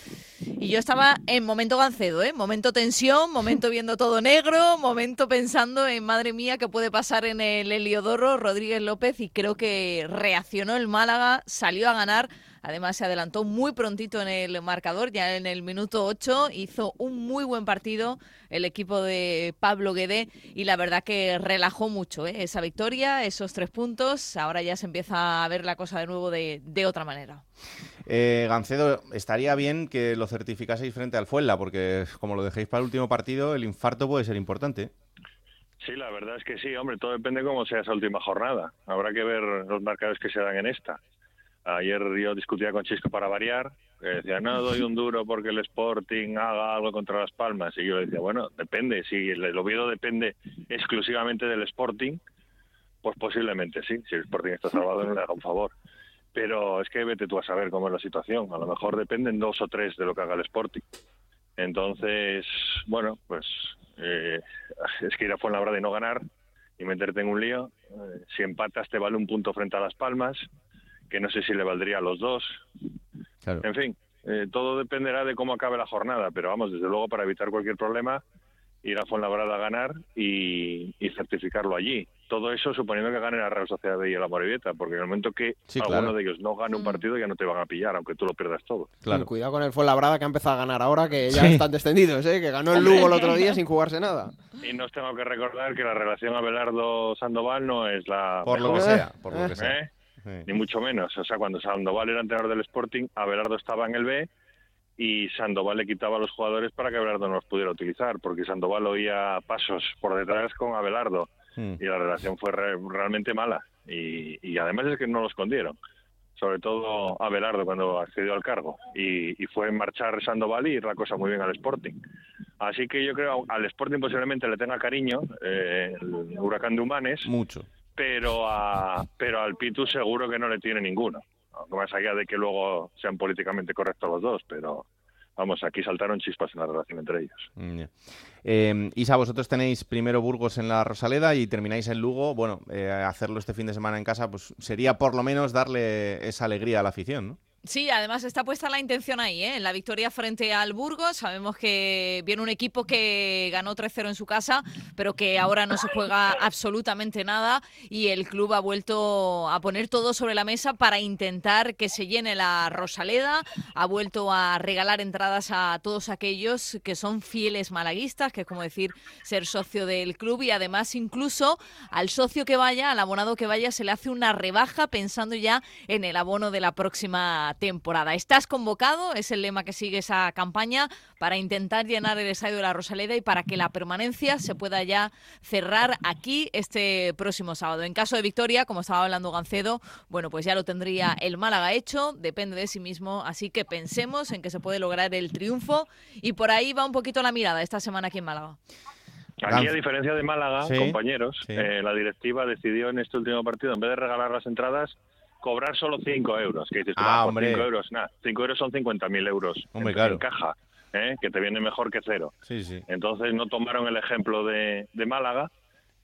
Q: y yo estaba estaba en momento Gancedo, ¿eh? Momento tensión, momento viendo todo negro, momento pensando en madre mía qué puede pasar en el Heliodoro, Rodríguez López y creo que reaccionó el Málaga, salió a ganar. Además se adelantó muy prontito en el marcador, ya en el minuto 8 hizo un muy buen partido el equipo de Pablo Guedé y la verdad que relajó mucho ¿eh? esa victoria, esos tres puntos. Ahora ya se empieza a ver la cosa de nuevo de, de otra manera.
A: Eh, Gancedo, estaría bien que lo certificaseis frente al Fuenla, porque como lo dejéis para el último partido, el infarto puede ser importante.
P: Sí, la verdad es que sí, hombre, todo depende cómo sea esa última jornada. Habrá que ver los marcadores que se dan en esta. Ayer yo discutía con Chisco para variar, decía, no doy un duro porque el Sporting haga algo contra Las Palmas. Y yo le decía, bueno, depende, si el, el Oviedo depende exclusivamente del Sporting, pues posiblemente sí, si el Sporting está salvado no le haga un favor. Pero es que vete tú a saber cómo es la situación. A lo mejor dependen dos o tres de lo que haga el Sporting. Entonces, bueno, pues eh, es que ir a Fuenlabrada y no ganar y meterte en un lío. Eh, si empatas te vale un punto frente a Las Palmas, que no sé si le valdría a los dos. En fin, eh, todo dependerá de cómo acabe la jornada, pero vamos, desde luego para evitar cualquier problema, ir a Fuenlabrada a ganar y, y certificarlo allí. Todo eso suponiendo que gane la Real Sociedad y la Morevieta, porque en el momento que
A: Sí,
P: alguno
A: claro.
P: de ellos no gane un partido ya no te van a pillar, aunque tú lo pierdas todo.
K: Mm, Cuidado con el Fuenlabrada que ha empezado a ganar ahora, que ya
P: Sí.
K: están descendidos, ¿eh? que ganó el. Lugo el otro día sin jugarse nada.
P: Y nos tengo que recordar que la relación Abelardo-Sandoval no es la
A: Por lo que sea, por lo que sea.
P: ¿Eh? Ni mucho menos. O sea, cuando Sandoval era entrenador del Sporting, Abelardo estaba en el B y Sandoval le quitaba a los jugadores para que Abelardo no los pudiera utilizar, porque Sandoval oía pasos por detrás con Abelardo y la relación fue re- realmente mala. Y, y además es que no lo escondieron. Sobre todo Abelardo cuando accedió al cargo. Y, y fue marchar Sandoval y ir la cosa muy bien al Sporting. Así que yo creo al Sporting posiblemente le tenga cariño eh, el huracán de Humanes,
A: Mucho.
P: Pero a pero al Pitu seguro que no le tiene ninguno. No más allá de que luego sean políticamente correctos los dos, pero vamos, aquí saltaron chispas en la relación entre ellos.
A: Mm. Eh, Isa, vosotros tenéis primero Burgos en la Rosaleda y termináis en Lugo. Bueno, eh, hacerlo este fin de semana en casa pues sería por lo menos darle esa alegría a la afición, ¿no?
Q: Sí, además está puesta la intención ahí, ¿eh? en la victoria frente al Burgos. Sabemos que viene un equipo que ganó 3-0 en su casa, pero que ahora no se juega absolutamente nada y el club ha vuelto a poner todo sobre la mesa para intentar que se llene la Rosaleda. Ha vuelto a regalar entradas a todos aquellos que son fieles malaguistas, que es como decir ser socio del club y además incluso al socio que vaya, al abonado que vaya, se le hace una rebaja pensando ya en el abono de la próxima temporada. Estás convocado, es el lema que sigue esa campaña, para intentar llenar el estadio de la Rosaleda y para que la permanencia se pueda ya cerrar aquí este próximo sábado. En caso de victoria, como estaba hablando Gancedo, bueno, pues ya lo tendría el Málaga hecho, depende de sí mismo, así que pensemos en que se puede lograr el triunfo y por ahí va un poquito la mirada esta semana aquí en Málaga.
P: Aquí, a diferencia de Málaga,
A: Sí,
P: compañeros, eh, la directiva decidió en este último partido, en vez de regalar las entradas, cobrar solo 5 euros. Que dices,
A: Ah,
P: "Ah, por
A: hombre.
P: 5 euros, nada, 5 euros son 50.000 euros
A: Hombre,
P: en,
A: claro.
P: en caja, ¿eh? que te viene mejor que cero.
A: Sí, sí.
P: Entonces no tomaron el ejemplo de, de Málaga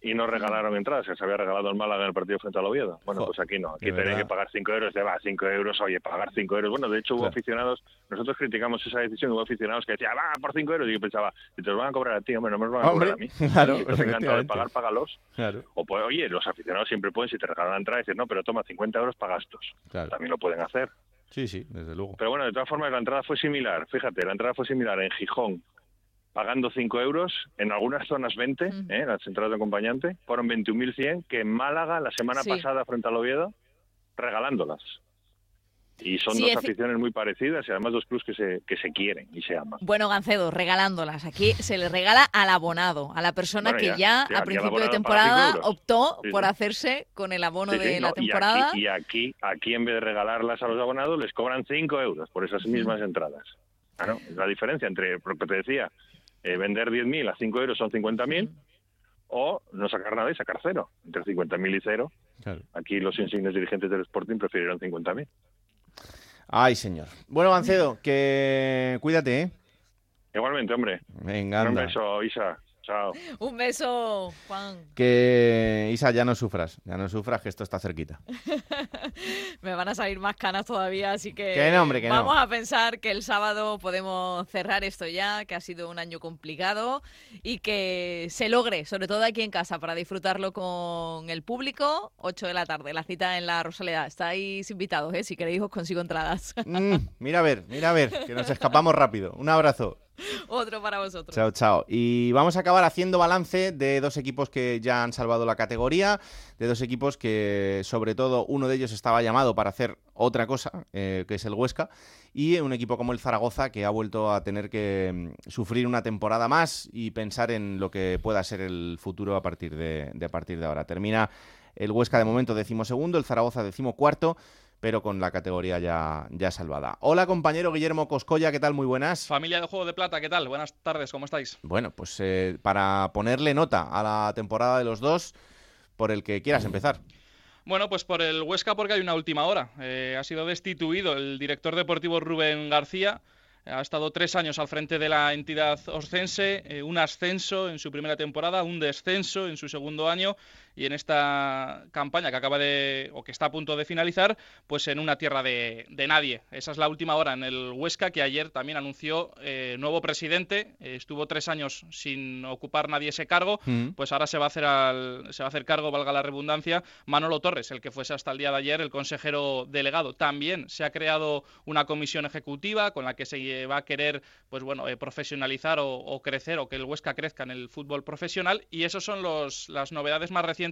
P: y no regalaron entradas, que se había regalado el Málaga en el partido frente al Oviedo. Bueno, pues aquí no, aquí
A: verdad.
P: que pagar 5 euros, de va, 5 euros, oye, pagar 5 euros. Bueno, de hecho hubo
A: Claro.
P: aficionados, nosotros criticamos esa decisión, hubo aficionados que decían, va, por 5 euros, y yo pensaba, si te los van a cobrar a ti, hombre, no me los van a
A: Hombre,
P: cobrar a mí.
A: claro,
P: encantado de pagar, págalos.
A: Claro.
P: O pues, oye, los aficionados siempre pueden, si te regalan la entrada, decir, no, pero toma 50 euros para gastos.
A: Claro.
P: También lo pueden hacer.
A: Sí, sí, desde luego.
P: Pero bueno, de todas formas, la entrada fue similar. Fíjate, la entrada fue similar en Gijón, pagando 5 euros, en algunas zonas 20, ¿eh? las entradas de acompañante, fueron 21.100, que en Málaga, la semana
Q: Sí.
P: pasada frente al Oviedo, regalándolas. Y son
Q: Sí,
P: dos
Q: es-
P: aficiones muy parecidas y además dos clubes que se, que se quieren y se aman.
Q: Bueno, Gancedo, regalándolas. Aquí se le regala al abonado, a la persona
P: Bueno,
Q: que
P: ya,
Q: a principio de temporada optó
P: Sí,
Q: por
P: sí.
Q: hacerse con el abono de
P: no,
Q: la
P: y
Q: temporada.
P: aquí- Y aquí, aquí, en vez de regalarlas a los abonados, les cobran 5 euros por esas mismas entradas. Claro, es la diferencia entre lo que te decía, eh, vender 10.000 a 5 euros son 50.000, o no sacar nada y sacar cero. Entre 50.000 y cero,
A: Claro.
P: aquí los insignes dirigentes del Sporting prefirieron 50.000.
A: Ay, señor. Bueno, Gancedo, que cuídate, ¿eh?
P: Igualmente, hombre.
A: Venga,
P: Un
A: anda.
P: beso, Isa. Chao.
Q: Un beso, Juan.
A: Que Isa, ya no sufras, ya no sufras que esto está cerquita.
Q: Me van a salir más canas todavía, así que
A: Que no, hombre, que no.
Q: vamos a pensar que el sábado podemos cerrar esto ya, que ha sido un año complicado y que se logre, sobre todo aquí en casa, para disfrutarlo con el público. 8 de la tarde, la cita en la Rosaleda. Estáis invitados, ¿eh? si queréis os consigo entradas.
A: Mm, mira a ver, mira a ver, que nos escapamos rápido. Un abrazo.
Q: Otro para vosotros.
A: Chao, chao. Y vamos a acabar haciendo balance de dos equipos que ya han salvado la categoría, de dos equipos que sobre todo uno de ellos estaba llamado para hacer otra cosa, eh, que es el Huesca, y un equipo como el Zaragoza que ha vuelto a tener que mm, sufrir una temporada más y pensar en lo que pueda ser el futuro a partir de, a partir de ahora. Termina el Huesca de momento decimosegundo, el Zaragoza decimocuarto pero con la categoría ya, ya salvada. Hola compañero Guillermo Coscoya, ¿qué tal? Muy buenas.
R: Familia de Juego de Plata, ¿qué tal? Buenas tardes, ¿cómo estáis?
A: Bueno, pues eh, para ponerle nota a la temporada de los dos, por el que quieras empezar.
R: Bueno, pues por el Huesca porque hay una última hora. Eh, ha sido destituido el director deportivo Rubén García. Ha estado tres años al frente de la entidad oscense, eh, un ascenso en su primera temporada, un descenso en su segundo año y en esta campaña que acaba de o que está a punto de finalizar, pues en una tierra de, de nadie. Esa es la última hora en el Huesca que ayer también anunció eh, nuevo presidente. Eh, estuvo tres años sin ocupar nadie ese cargo,
A: Mm.
R: pues ahora se va a hacer al- se va a hacer cargo, valga la redundancia, Manolo Torres, el que fuese hasta el día de ayer el consejero delegado. También se ha creado una comisión ejecutiva con la que se va a querer, pues bueno, eh, profesionalizar o, o crecer o que el Huesca crezca en el fútbol profesional. Y esos son los, las novedades más recientes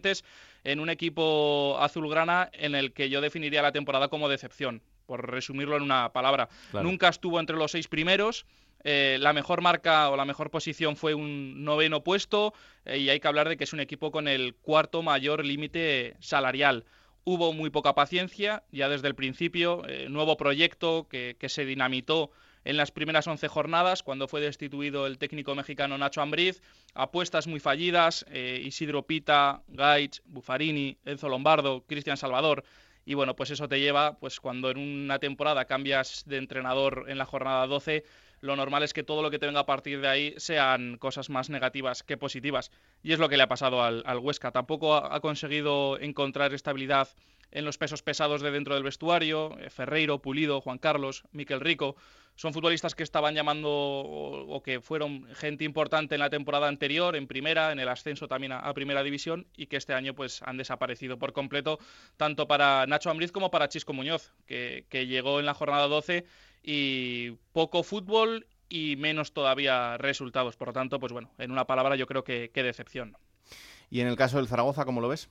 R: en un equipo azulgrana en el que yo definiría la temporada como decepción, por resumirlo en una palabra.
A: Claro.
R: Nunca estuvo entre los seis primeros. eh, la mejor marca o la mejor posición fue un noveno puesto eh, y hay que hablar de que es un equipo con el cuarto mayor límite salarial. Hubo muy poca paciencia ya desde el principio, eh, nuevo proyecto que, que se dinamitó en las primeras 11 jornadas, cuando fue destituido el técnico mexicano Nacho Ambriz, apuestas muy fallidas, eh, Isidro Pita, Gaich, Buffarini, Enzo Lombardo, Cristian Salvador, y bueno, pues eso te lleva, pues cuando en una temporada cambias de entrenador en la jornada 12, lo normal es que todo lo que te venga a partir de ahí sean cosas más negativas que positivas. Y es lo que le ha pasado al, Huesca. Tampoco ha conseguido encontrar estabilidad en los pesos pesados de dentro del vestuario. Eh, Ferreiro, Pulido, Juan Carlos, Miquel Rico. Son futbolistas que estaban llamando o, que fueron gente importante en la temporada anterior, en primera, en el ascenso también a, a primera división y que este año pues han desaparecido por completo, tanto para Nacho Ambriz como para Chisco Muñoz, que, que llegó en la jornada 12 y poco fútbol y menos todavía resultados. Por lo tanto, pues bueno, en una palabra yo creo que, que decepción.
A: Y en el caso del Zaragoza, ¿cómo lo ves?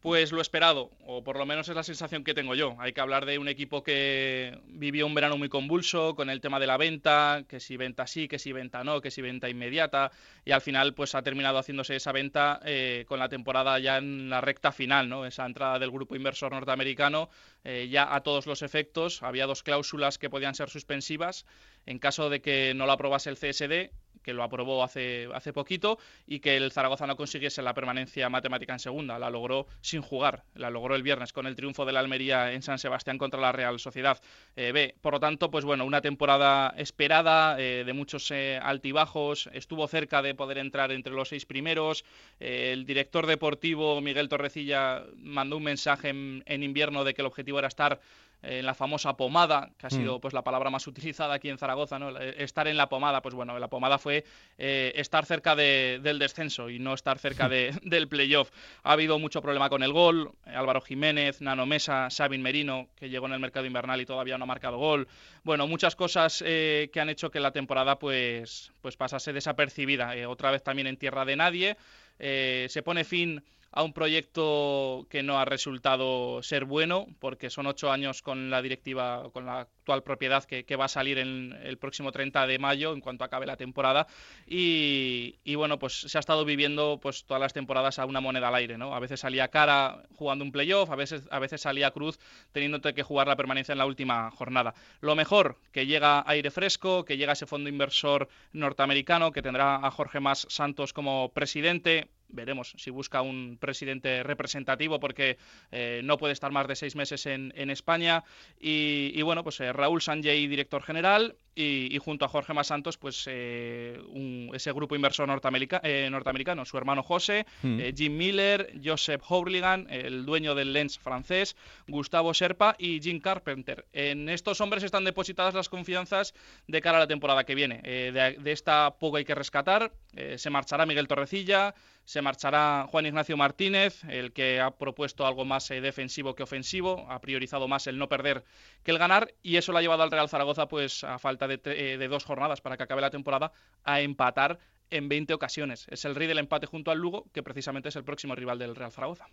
R: Pues lo esperado, o por lo menos es la sensación que tengo yo. Hay que hablar de un equipo que vivió un verano muy convulso con el tema de la venta, que si venta sí, que si venta no, que si venta inmediata, y al final pues ha terminado haciéndose esa venta eh, con la temporada ya en la recta final, ¿no? Esa entrada del grupo inversor norteamericano eh, ya a todos los efectos. Había dos cláusulas que podían ser suspensivas en caso de que no lo aprobase el CSD que lo aprobó hace, hace poquito, y que el Zaragoza no consiguiese la permanencia matemática en segunda. La logró sin jugar, la logró el viernes con el triunfo de la Almería en San Sebastián contra la Real Sociedad eh, B. Por lo tanto, pues bueno, una temporada esperada, eh, de muchos eh, altibajos, estuvo cerca de poder entrar entre los seis primeros. El director deportivo, Miguel Torrecilla, mandó un mensaje en, en invierno de que el objetivo era estar en la famosa pomada, que ha sido
A: Mm.
R: pues la palabra más utilizada aquí en Zaragoza, ¿no? Eh, Estar en la pomada, pues bueno, la pomada fue eh, estar cerca de- del descenso y no estar cerca de- del playoff. Ha habido mucho problema con el gol, eh, Álvaro Jiménez, Nano Mesa, Sabin Merino, que llegó en el mercado invernal y todavía no ha marcado gol. Bueno, muchas cosas eh, que han hecho que la temporada pues, pues pasase desapercibida. Eh, otra vez también en tierra de nadie. Eh, se pone fin a un proyecto que no ha resultado ser bueno, porque son ocho años con la directiva, con la actual propiedad que, va a salir en el próximo 30 de mayo, en cuanto acabe la temporada. Y, y bueno, pues se ha estado viviendo pues todas las temporadas a una moneda al aire, ¿no? A veces salía cara jugando un playoff, a veces, a veces salía cruz teniéndote que jugar la permanencia en la última jornada. Lo mejor, que llega aire fresco, que llega ese fondo inversor norteamericano, que tendrá a Jorge Más Santos como presidente, veremos si busca un presidente representativo porque eh, no puede estar más de seis meses en, en España. Y, y, bueno, pues eh, Raúl Sanjay, director general, y, y, junto a Jorge Más Santos, pues eh, un, ese grupo inversor norteamerica, norteamericano, su hermano José, mm. Jim Miller, Joseph Hourligan, el dueño del Lens francés, Gustavo Serpa y Jim Carpenter. En estos hombres están depositadas las confianzas de cara a la temporada que viene. De, de, esta poco hay que rescatar. se marchará Miguel Torrecilla, se marchará Juan Ignacio Martínez, el que ha propuesto algo más eh, defensivo que ofensivo, ha priorizado más el no perder que el ganar y eso lo ha llevado al Real Zaragoza, pues a falta de, eh, dos jornadas para que acabe la temporada, a empatar en 20 ocasiones. Es el rey del empate junto al Lugo, que precisamente es el próximo rival del Real Zaragoza.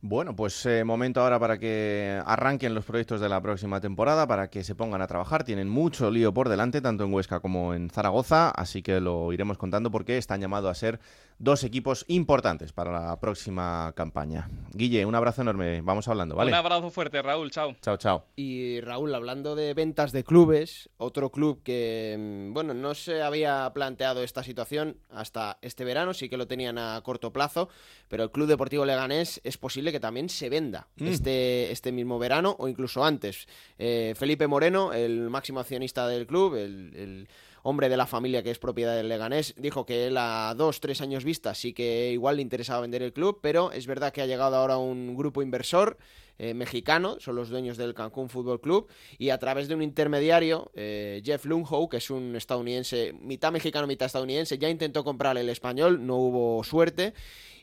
A: Bueno, pues eh, momento ahora para que arranquen los proyectos de la próxima temporada, para que se pongan a trabajar. Tienen mucho lío por delante, tanto en Huesca como en Zaragoza, así que lo iremos contando porque están llamados a ser dos equipos importantes para la próxima campaña. Guille, un abrazo enorme, vamos hablando, ¿vale?
R: Un abrazo fuerte, Raúl, chao.
A: Chao, chao.
K: Y Raúl, hablando de ventas de clubes, otro club que, mm, bueno, no se había planteado esta situación hasta este verano, sí que lo tenían a corto plazo, pero el Club Deportivo Leganés es posible que también se venda mm. este, este mismo verano o incluso antes. Eh, Felipe Moreno, el máximo accionista del club, el, el hombre de la familia que es propiedad del Leganés, dijo que él a dos, tres años vista sí que igual le interesaba vender el club, pero es verdad que ha llegado ahora un grupo inversor eh, mexicano, son los dueños del Cancún Fútbol Club, y a través de un intermediario, eh, Jeff Lunghoe, que es un estadounidense, mitad mexicano, mitad estadounidense, ya intentó comprar el español, no hubo suerte,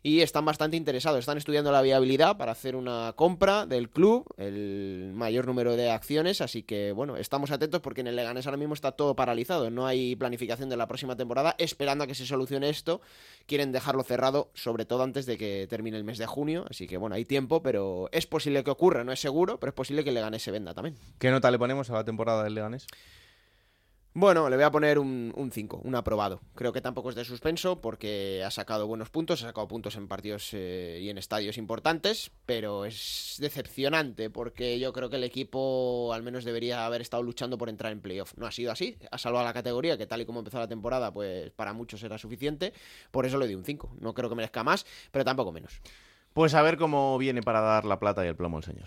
K: y están bastante interesados. Están estudiando la viabilidad para hacer una compra del club, el mayor número de acciones, así que bueno, estamos atentos porque en el Leganés ahora mismo está todo paralizado, no hay planificación de la próxima temporada, esperando a que se solucione esto, quieren dejarlo cerrado, sobre todo antes de que termine el mes de junio, así que bueno, hay tiempo, pero es posible que ocurra, no es seguro, pero es posible que el Leganés se venda también.
A: ¿Qué nota le ponemos a la temporada del Leganés?
K: Bueno, le voy a poner un 5, un, aprobado. Creo que tampoco es de suspenso porque ha sacado buenos puntos, ha sacado puntos en partidos eh, y en estadios importantes, pero es decepcionante porque yo creo que el equipo al menos debería haber estado luchando por entrar en playoff. No ha sido así, ha salvado la categoría que tal y como empezó la temporada, pues para muchos era suficiente, por eso le di un 5. No creo que merezca más, pero tampoco menos.
A: Pues a ver cómo viene para dar la plata y el plomo el señor.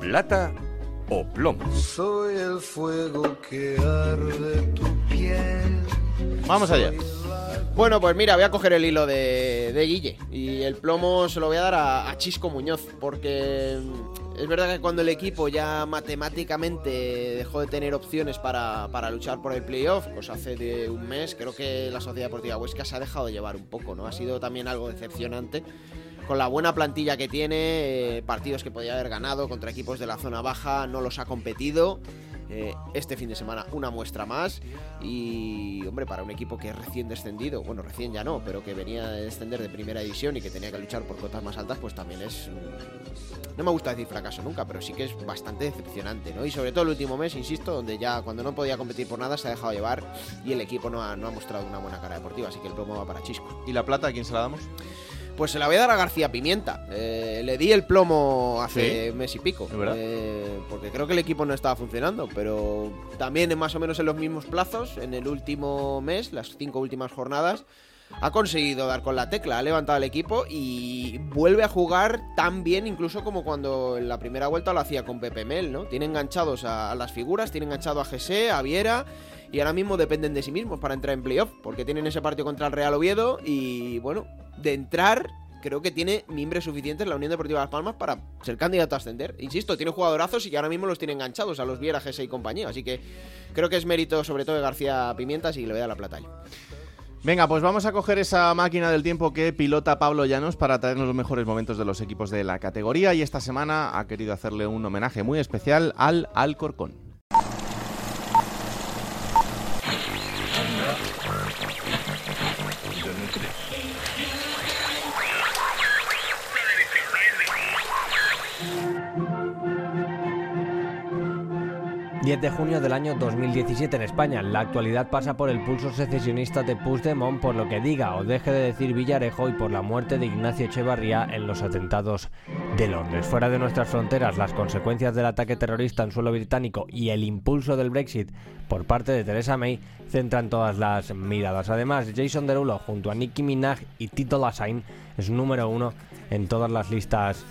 B: Plata o plomo.
S: Soy el fuego que arde tu piel.
A: Vamos allá.
K: Bueno, pues mira, voy a coger el hilo de, de Guille y el plomo se lo voy a dar a, a, Chisco Muñoz, porque es verdad que cuando el equipo ya matemáticamente dejó de tener opciones para, para luchar por el playoff, pues hace de un mes, creo que la Sociedad Deportiva Huesca se ha dejado llevar un poco, ¿no? Ha sido también algo decepcionante con la buena plantilla que tiene, eh, partidos que podía haber ganado contra equipos de la zona baja, no los ha competido. Eh, este fin de semana una muestra más. Y hombre para un equipo que es recién descendido bueno recién ya no pero que venía de descender de primera división y que tenía que luchar por cotas más altas pues también es no me gusta decir fracaso nunca pero sí que es bastante decepcionante no y sobre todo el último mes insisto donde ya cuando no podía competir por nada se ha dejado llevar y el equipo no ha, no ha mostrado una buena cara deportiva así que el plomo va para Chisco.
A: Y la plata a quién se la damos
K: pues se la voy a dar a García Pimienta. Eh, le di el plomo hace ¿Sí? mes y pico. Eh, porque creo que el equipo no estaba funcionando. Pero también más o menos en los mismos plazos, en el último mes, las cinco últimas jornadas, ha conseguido dar con la tecla, ha levantado el equipo y vuelve a jugar tan bien incluso como cuando en la primera vuelta lo hacía con Pepe Mel, ¿no? Tiene enganchados a, a las figuras, tiene enganchado a Gese, a Viera y ahora mismo dependen de sí mismos para entrar en playoff, porque tienen ese partido contra el Real Oviedo y bueno, de entrar creo que tiene miembros suficientes la Unión Deportiva Las Palmas para ser candidato a ascender. Insisto, tiene jugadorazos y ahora mismo los tiene enganchados a los Viera, Gese y compañía, así que creo que es mérito sobre todo de García Pimientas y le voy a dar la plata ahí.
A: Venga, pues vamos a coger esa máquina del tiempo que pilota Pablo Llanos para traernos los mejores momentos de los equipos de la categoría y esta semana ha querido hacerle un homenaje muy especial al Alcorcón.
T: 10 de junio del año 2017 en España. La actualidad pasa por el pulso secesionista de Puigdemont por lo que diga o deje de decir Villarejo y por la muerte de Ignacio Echevarría en los atentados de Londres. Fuera de nuestras fronteras, las consecuencias del ataque terrorista en suelo británico y el impulso del Brexit por parte de Theresa May centran todas las miradas. Además, Jason Derulo junto a Nicki Minaj y Tito Lassain es número uno en todas las listas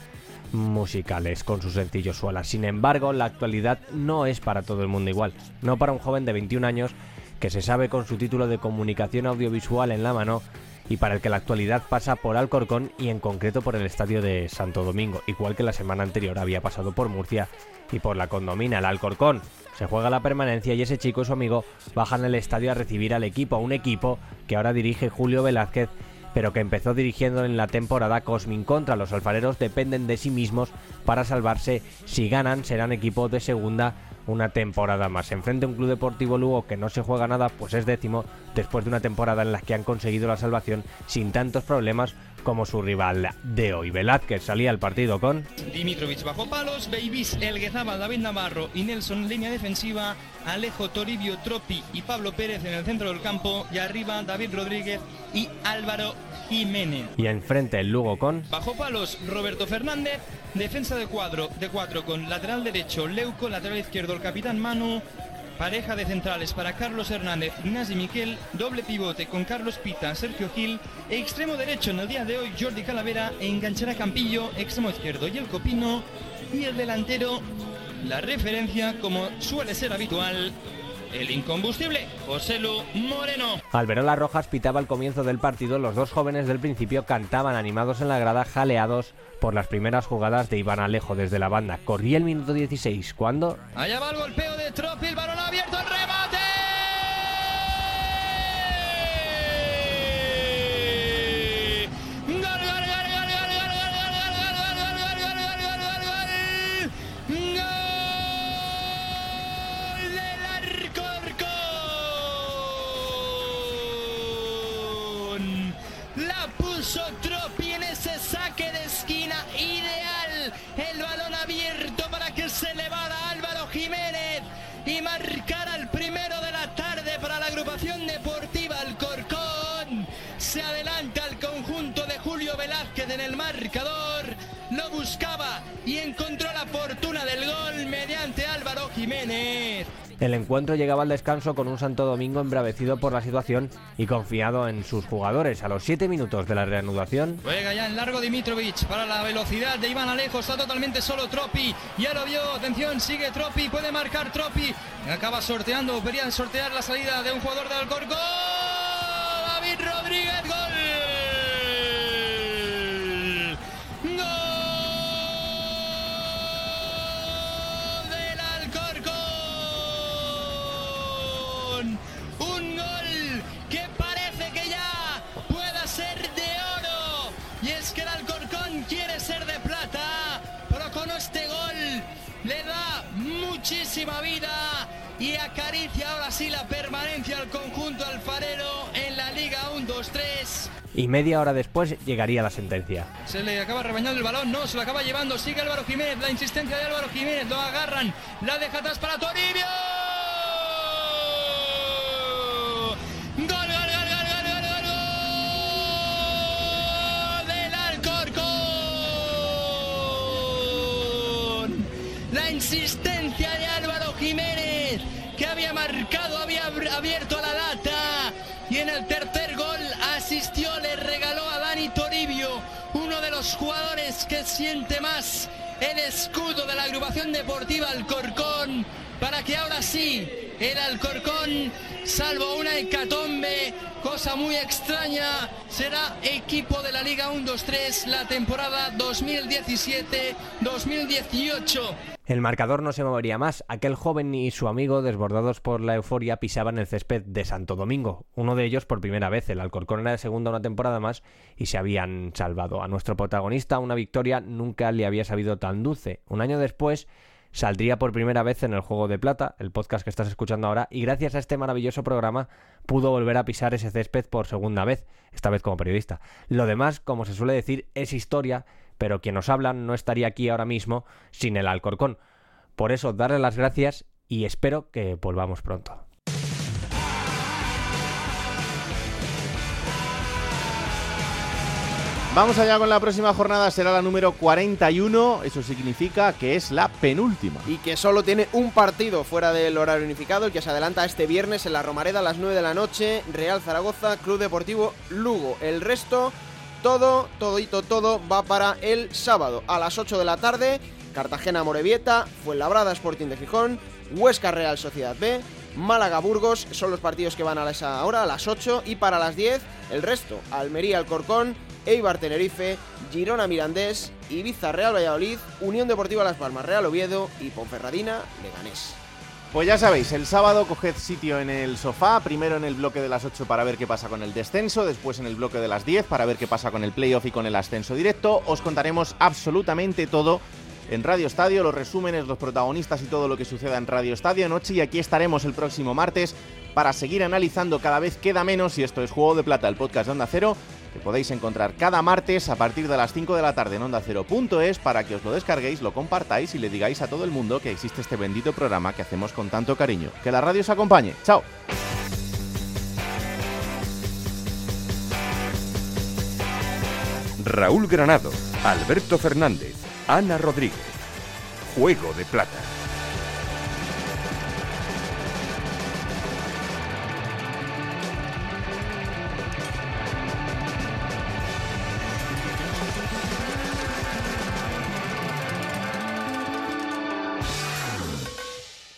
T: musicales con su sencillo Suela. Sin embargo, la actualidad no es para todo el mundo igual. No para un joven de 21 años que se sabe con su título de comunicación audiovisual en la mano y para el que la actualidad pasa por Alcorcón y en concreto por el estadio de Santo Domingo, igual que la semana anterior había pasado por Murcia y por la condomina, el Alcorcón. Se juega la permanencia y ese chico y su amigo bajan al estadio a recibir al equipo, a un equipo que ahora dirige Julio Velázquez pero que empezó dirigiendo en la temporada Cosmin contra. Los alfareros dependen de sí mismos para salvarse. Si ganan, serán equipo de segunda una temporada más. Enfrente a un club deportivo Lugo que no se juega nada, pues es décimo, después de una temporada en la que han conseguido la salvación sin tantos problemas como su rival de hoy. Velázquez salía al partido con
U: Dimitrovic bajo palos, Babies, Elguezaba, David Navarro y Nelson línea defensiva, Alejo Toribio, Tropi y Pablo Pérez en el centro del campo y arriba David Rodríguez y Álvaro Jiménez.
T: Y enfrente el Lugo con
U: Bajo palos, Roberto Fernández, defensa de cuadro, de cuatro con lateral derecho Leuco, lateral izquierdo el capitán Manu, pareja de centrales para Carlos Hernández, Ignasi Miquel, doble pivote con Carlos Pita, Sergio Gil, extremo derecho en el día de hoy Jordi Calavera, enganchará Campillo, extremo izquierdo y el Copino, y el delantero, la referencia como suele ser habitual, el incombustible José Lu Moreno.
T: Alberola Rojas pitaba al comienzo del partido, los dos jóvenes del principio cantaban animados en la grada, jaleados por las primeras jugadas de Iván Alejo desde la banda. Corría el minuto 16 cuando
U: Allá va el golpeo de Tropi, el balón abierto, el remate. El
T: encuentro llegaba al descanso con un Santo Domingo embravecido por la situación y confiado en sus jugadores. A los 7 minutos de la reanudación,
U: Juega ya en largo Dimitrovic para la velocidad de Iván Alejo. Está totalmente solo Tropi. Ya lo vio. Atención, sigue Tropi. Puede marcar Tropi. Acaba sorteando. Querían sortear la salida de un jugador de Alcorcón. David Rodríguez. Gol muchísima vida y acaricia ahora sí la permanencia al conjunto alfarero en la Liga 1-2-3.
T: y media hora después llegaría la sentencia.
U: Se le acaba rebañando el balón, no, se lo acaba llevando, sigue Álvaro Jiménez, la insistencia de Álvaro Jiménez, lo agarran, la deja atrás para Toribio. Gol, gol, gol, gol, gol, gol, gol, del Alcorcón. La insistencia de Jiménez, que había marcado, había abierto la lata. Y en el tercer gol asistió, le regaló a Dani Toribio, uno de los jugadores que siente más el escudo de la agrupación deportiva Alcorcón, para que ahora sí el Alcorcón, salvo una hecatombe, cosa muy extraña, será equipo de la Liga 1-2-3 la temporada 2017-2018.
T: El marcador no se movería más. Aquel joven y su amigo, desbordados por la euforia, pisaban el césped de Santo Domingo. Uno de ellos por primera vez. El Alcorcón era de segunda una temporada más y se habían salvado. A nuestro protagonista una victoria nunca le había sabido tan dulce. Un año después saldría por primera vez en el Juego de Plata, el podcast que estás escuchando ahora, y gracias a este maravilloso programa pudo volver a pisar ese césped por segunda vez, esta vez como periodista. Lo demás, como se suele decir, es historia, pero quien nos habla no estaría aquí ahora mismo sin el Alcorcón. Por eso, darle las gracias y espero que volvamos pronto.
A: Vamos allá con la próxima jornada, será la número 41, eso significa que es la penúltima.
K: Y que solo tiene un partido fuera del horario unificado, el que se adelanta este viernes en la Romareda a las 9 de la noche, Real Zaragoza, Club Deportivo Lugo. El resto, todo, todito, todo va para el sábado a las 8 de la tarde, Cartagena Morevieta, Fuenlabrada Sporting de Gijón, Huesca Real Sociedad B, Málaga Burgos, son los partidos que van a esa hora, a las 8, y para las 10, el resto, Almería Alcorcón, Eibar Tenerife, Girona Mirandés, Ibiza Real Valladolid, Unión Deportiva Las Palmas Real Oviedo y Ponferradina Leganés.
A: Pues ya sabéis, el sábado coged sitio en el sofá, primero en el bloque de las 8 para ver qué pasa con el descenso, después en el bloque de las 10 para ver qué pasa con el playoff y con el ascenso directo. Os contaremos absolutamente todo en Radio Estadio, los resúmenes, los protagonistas y todo lo que suceda en Radio Estadio Noche y aquí estaremos el próximo martes para seguir analizando cada vez queda menos y esto es Juego de Plata, el podcast de Onda Cero que podéis encontrar cada martes a partir de las 5 de la tarde en onda Cero.es para que os lo descarguéis, lo compartáis y le digáis a todo el mundo que existe este bendito programa que hacemos con tanto cariño. Que la radio os acompañe. Chao.
B: Raúl Granado, Alberto Fernández, Ana Rodríguez. Juego de Plata.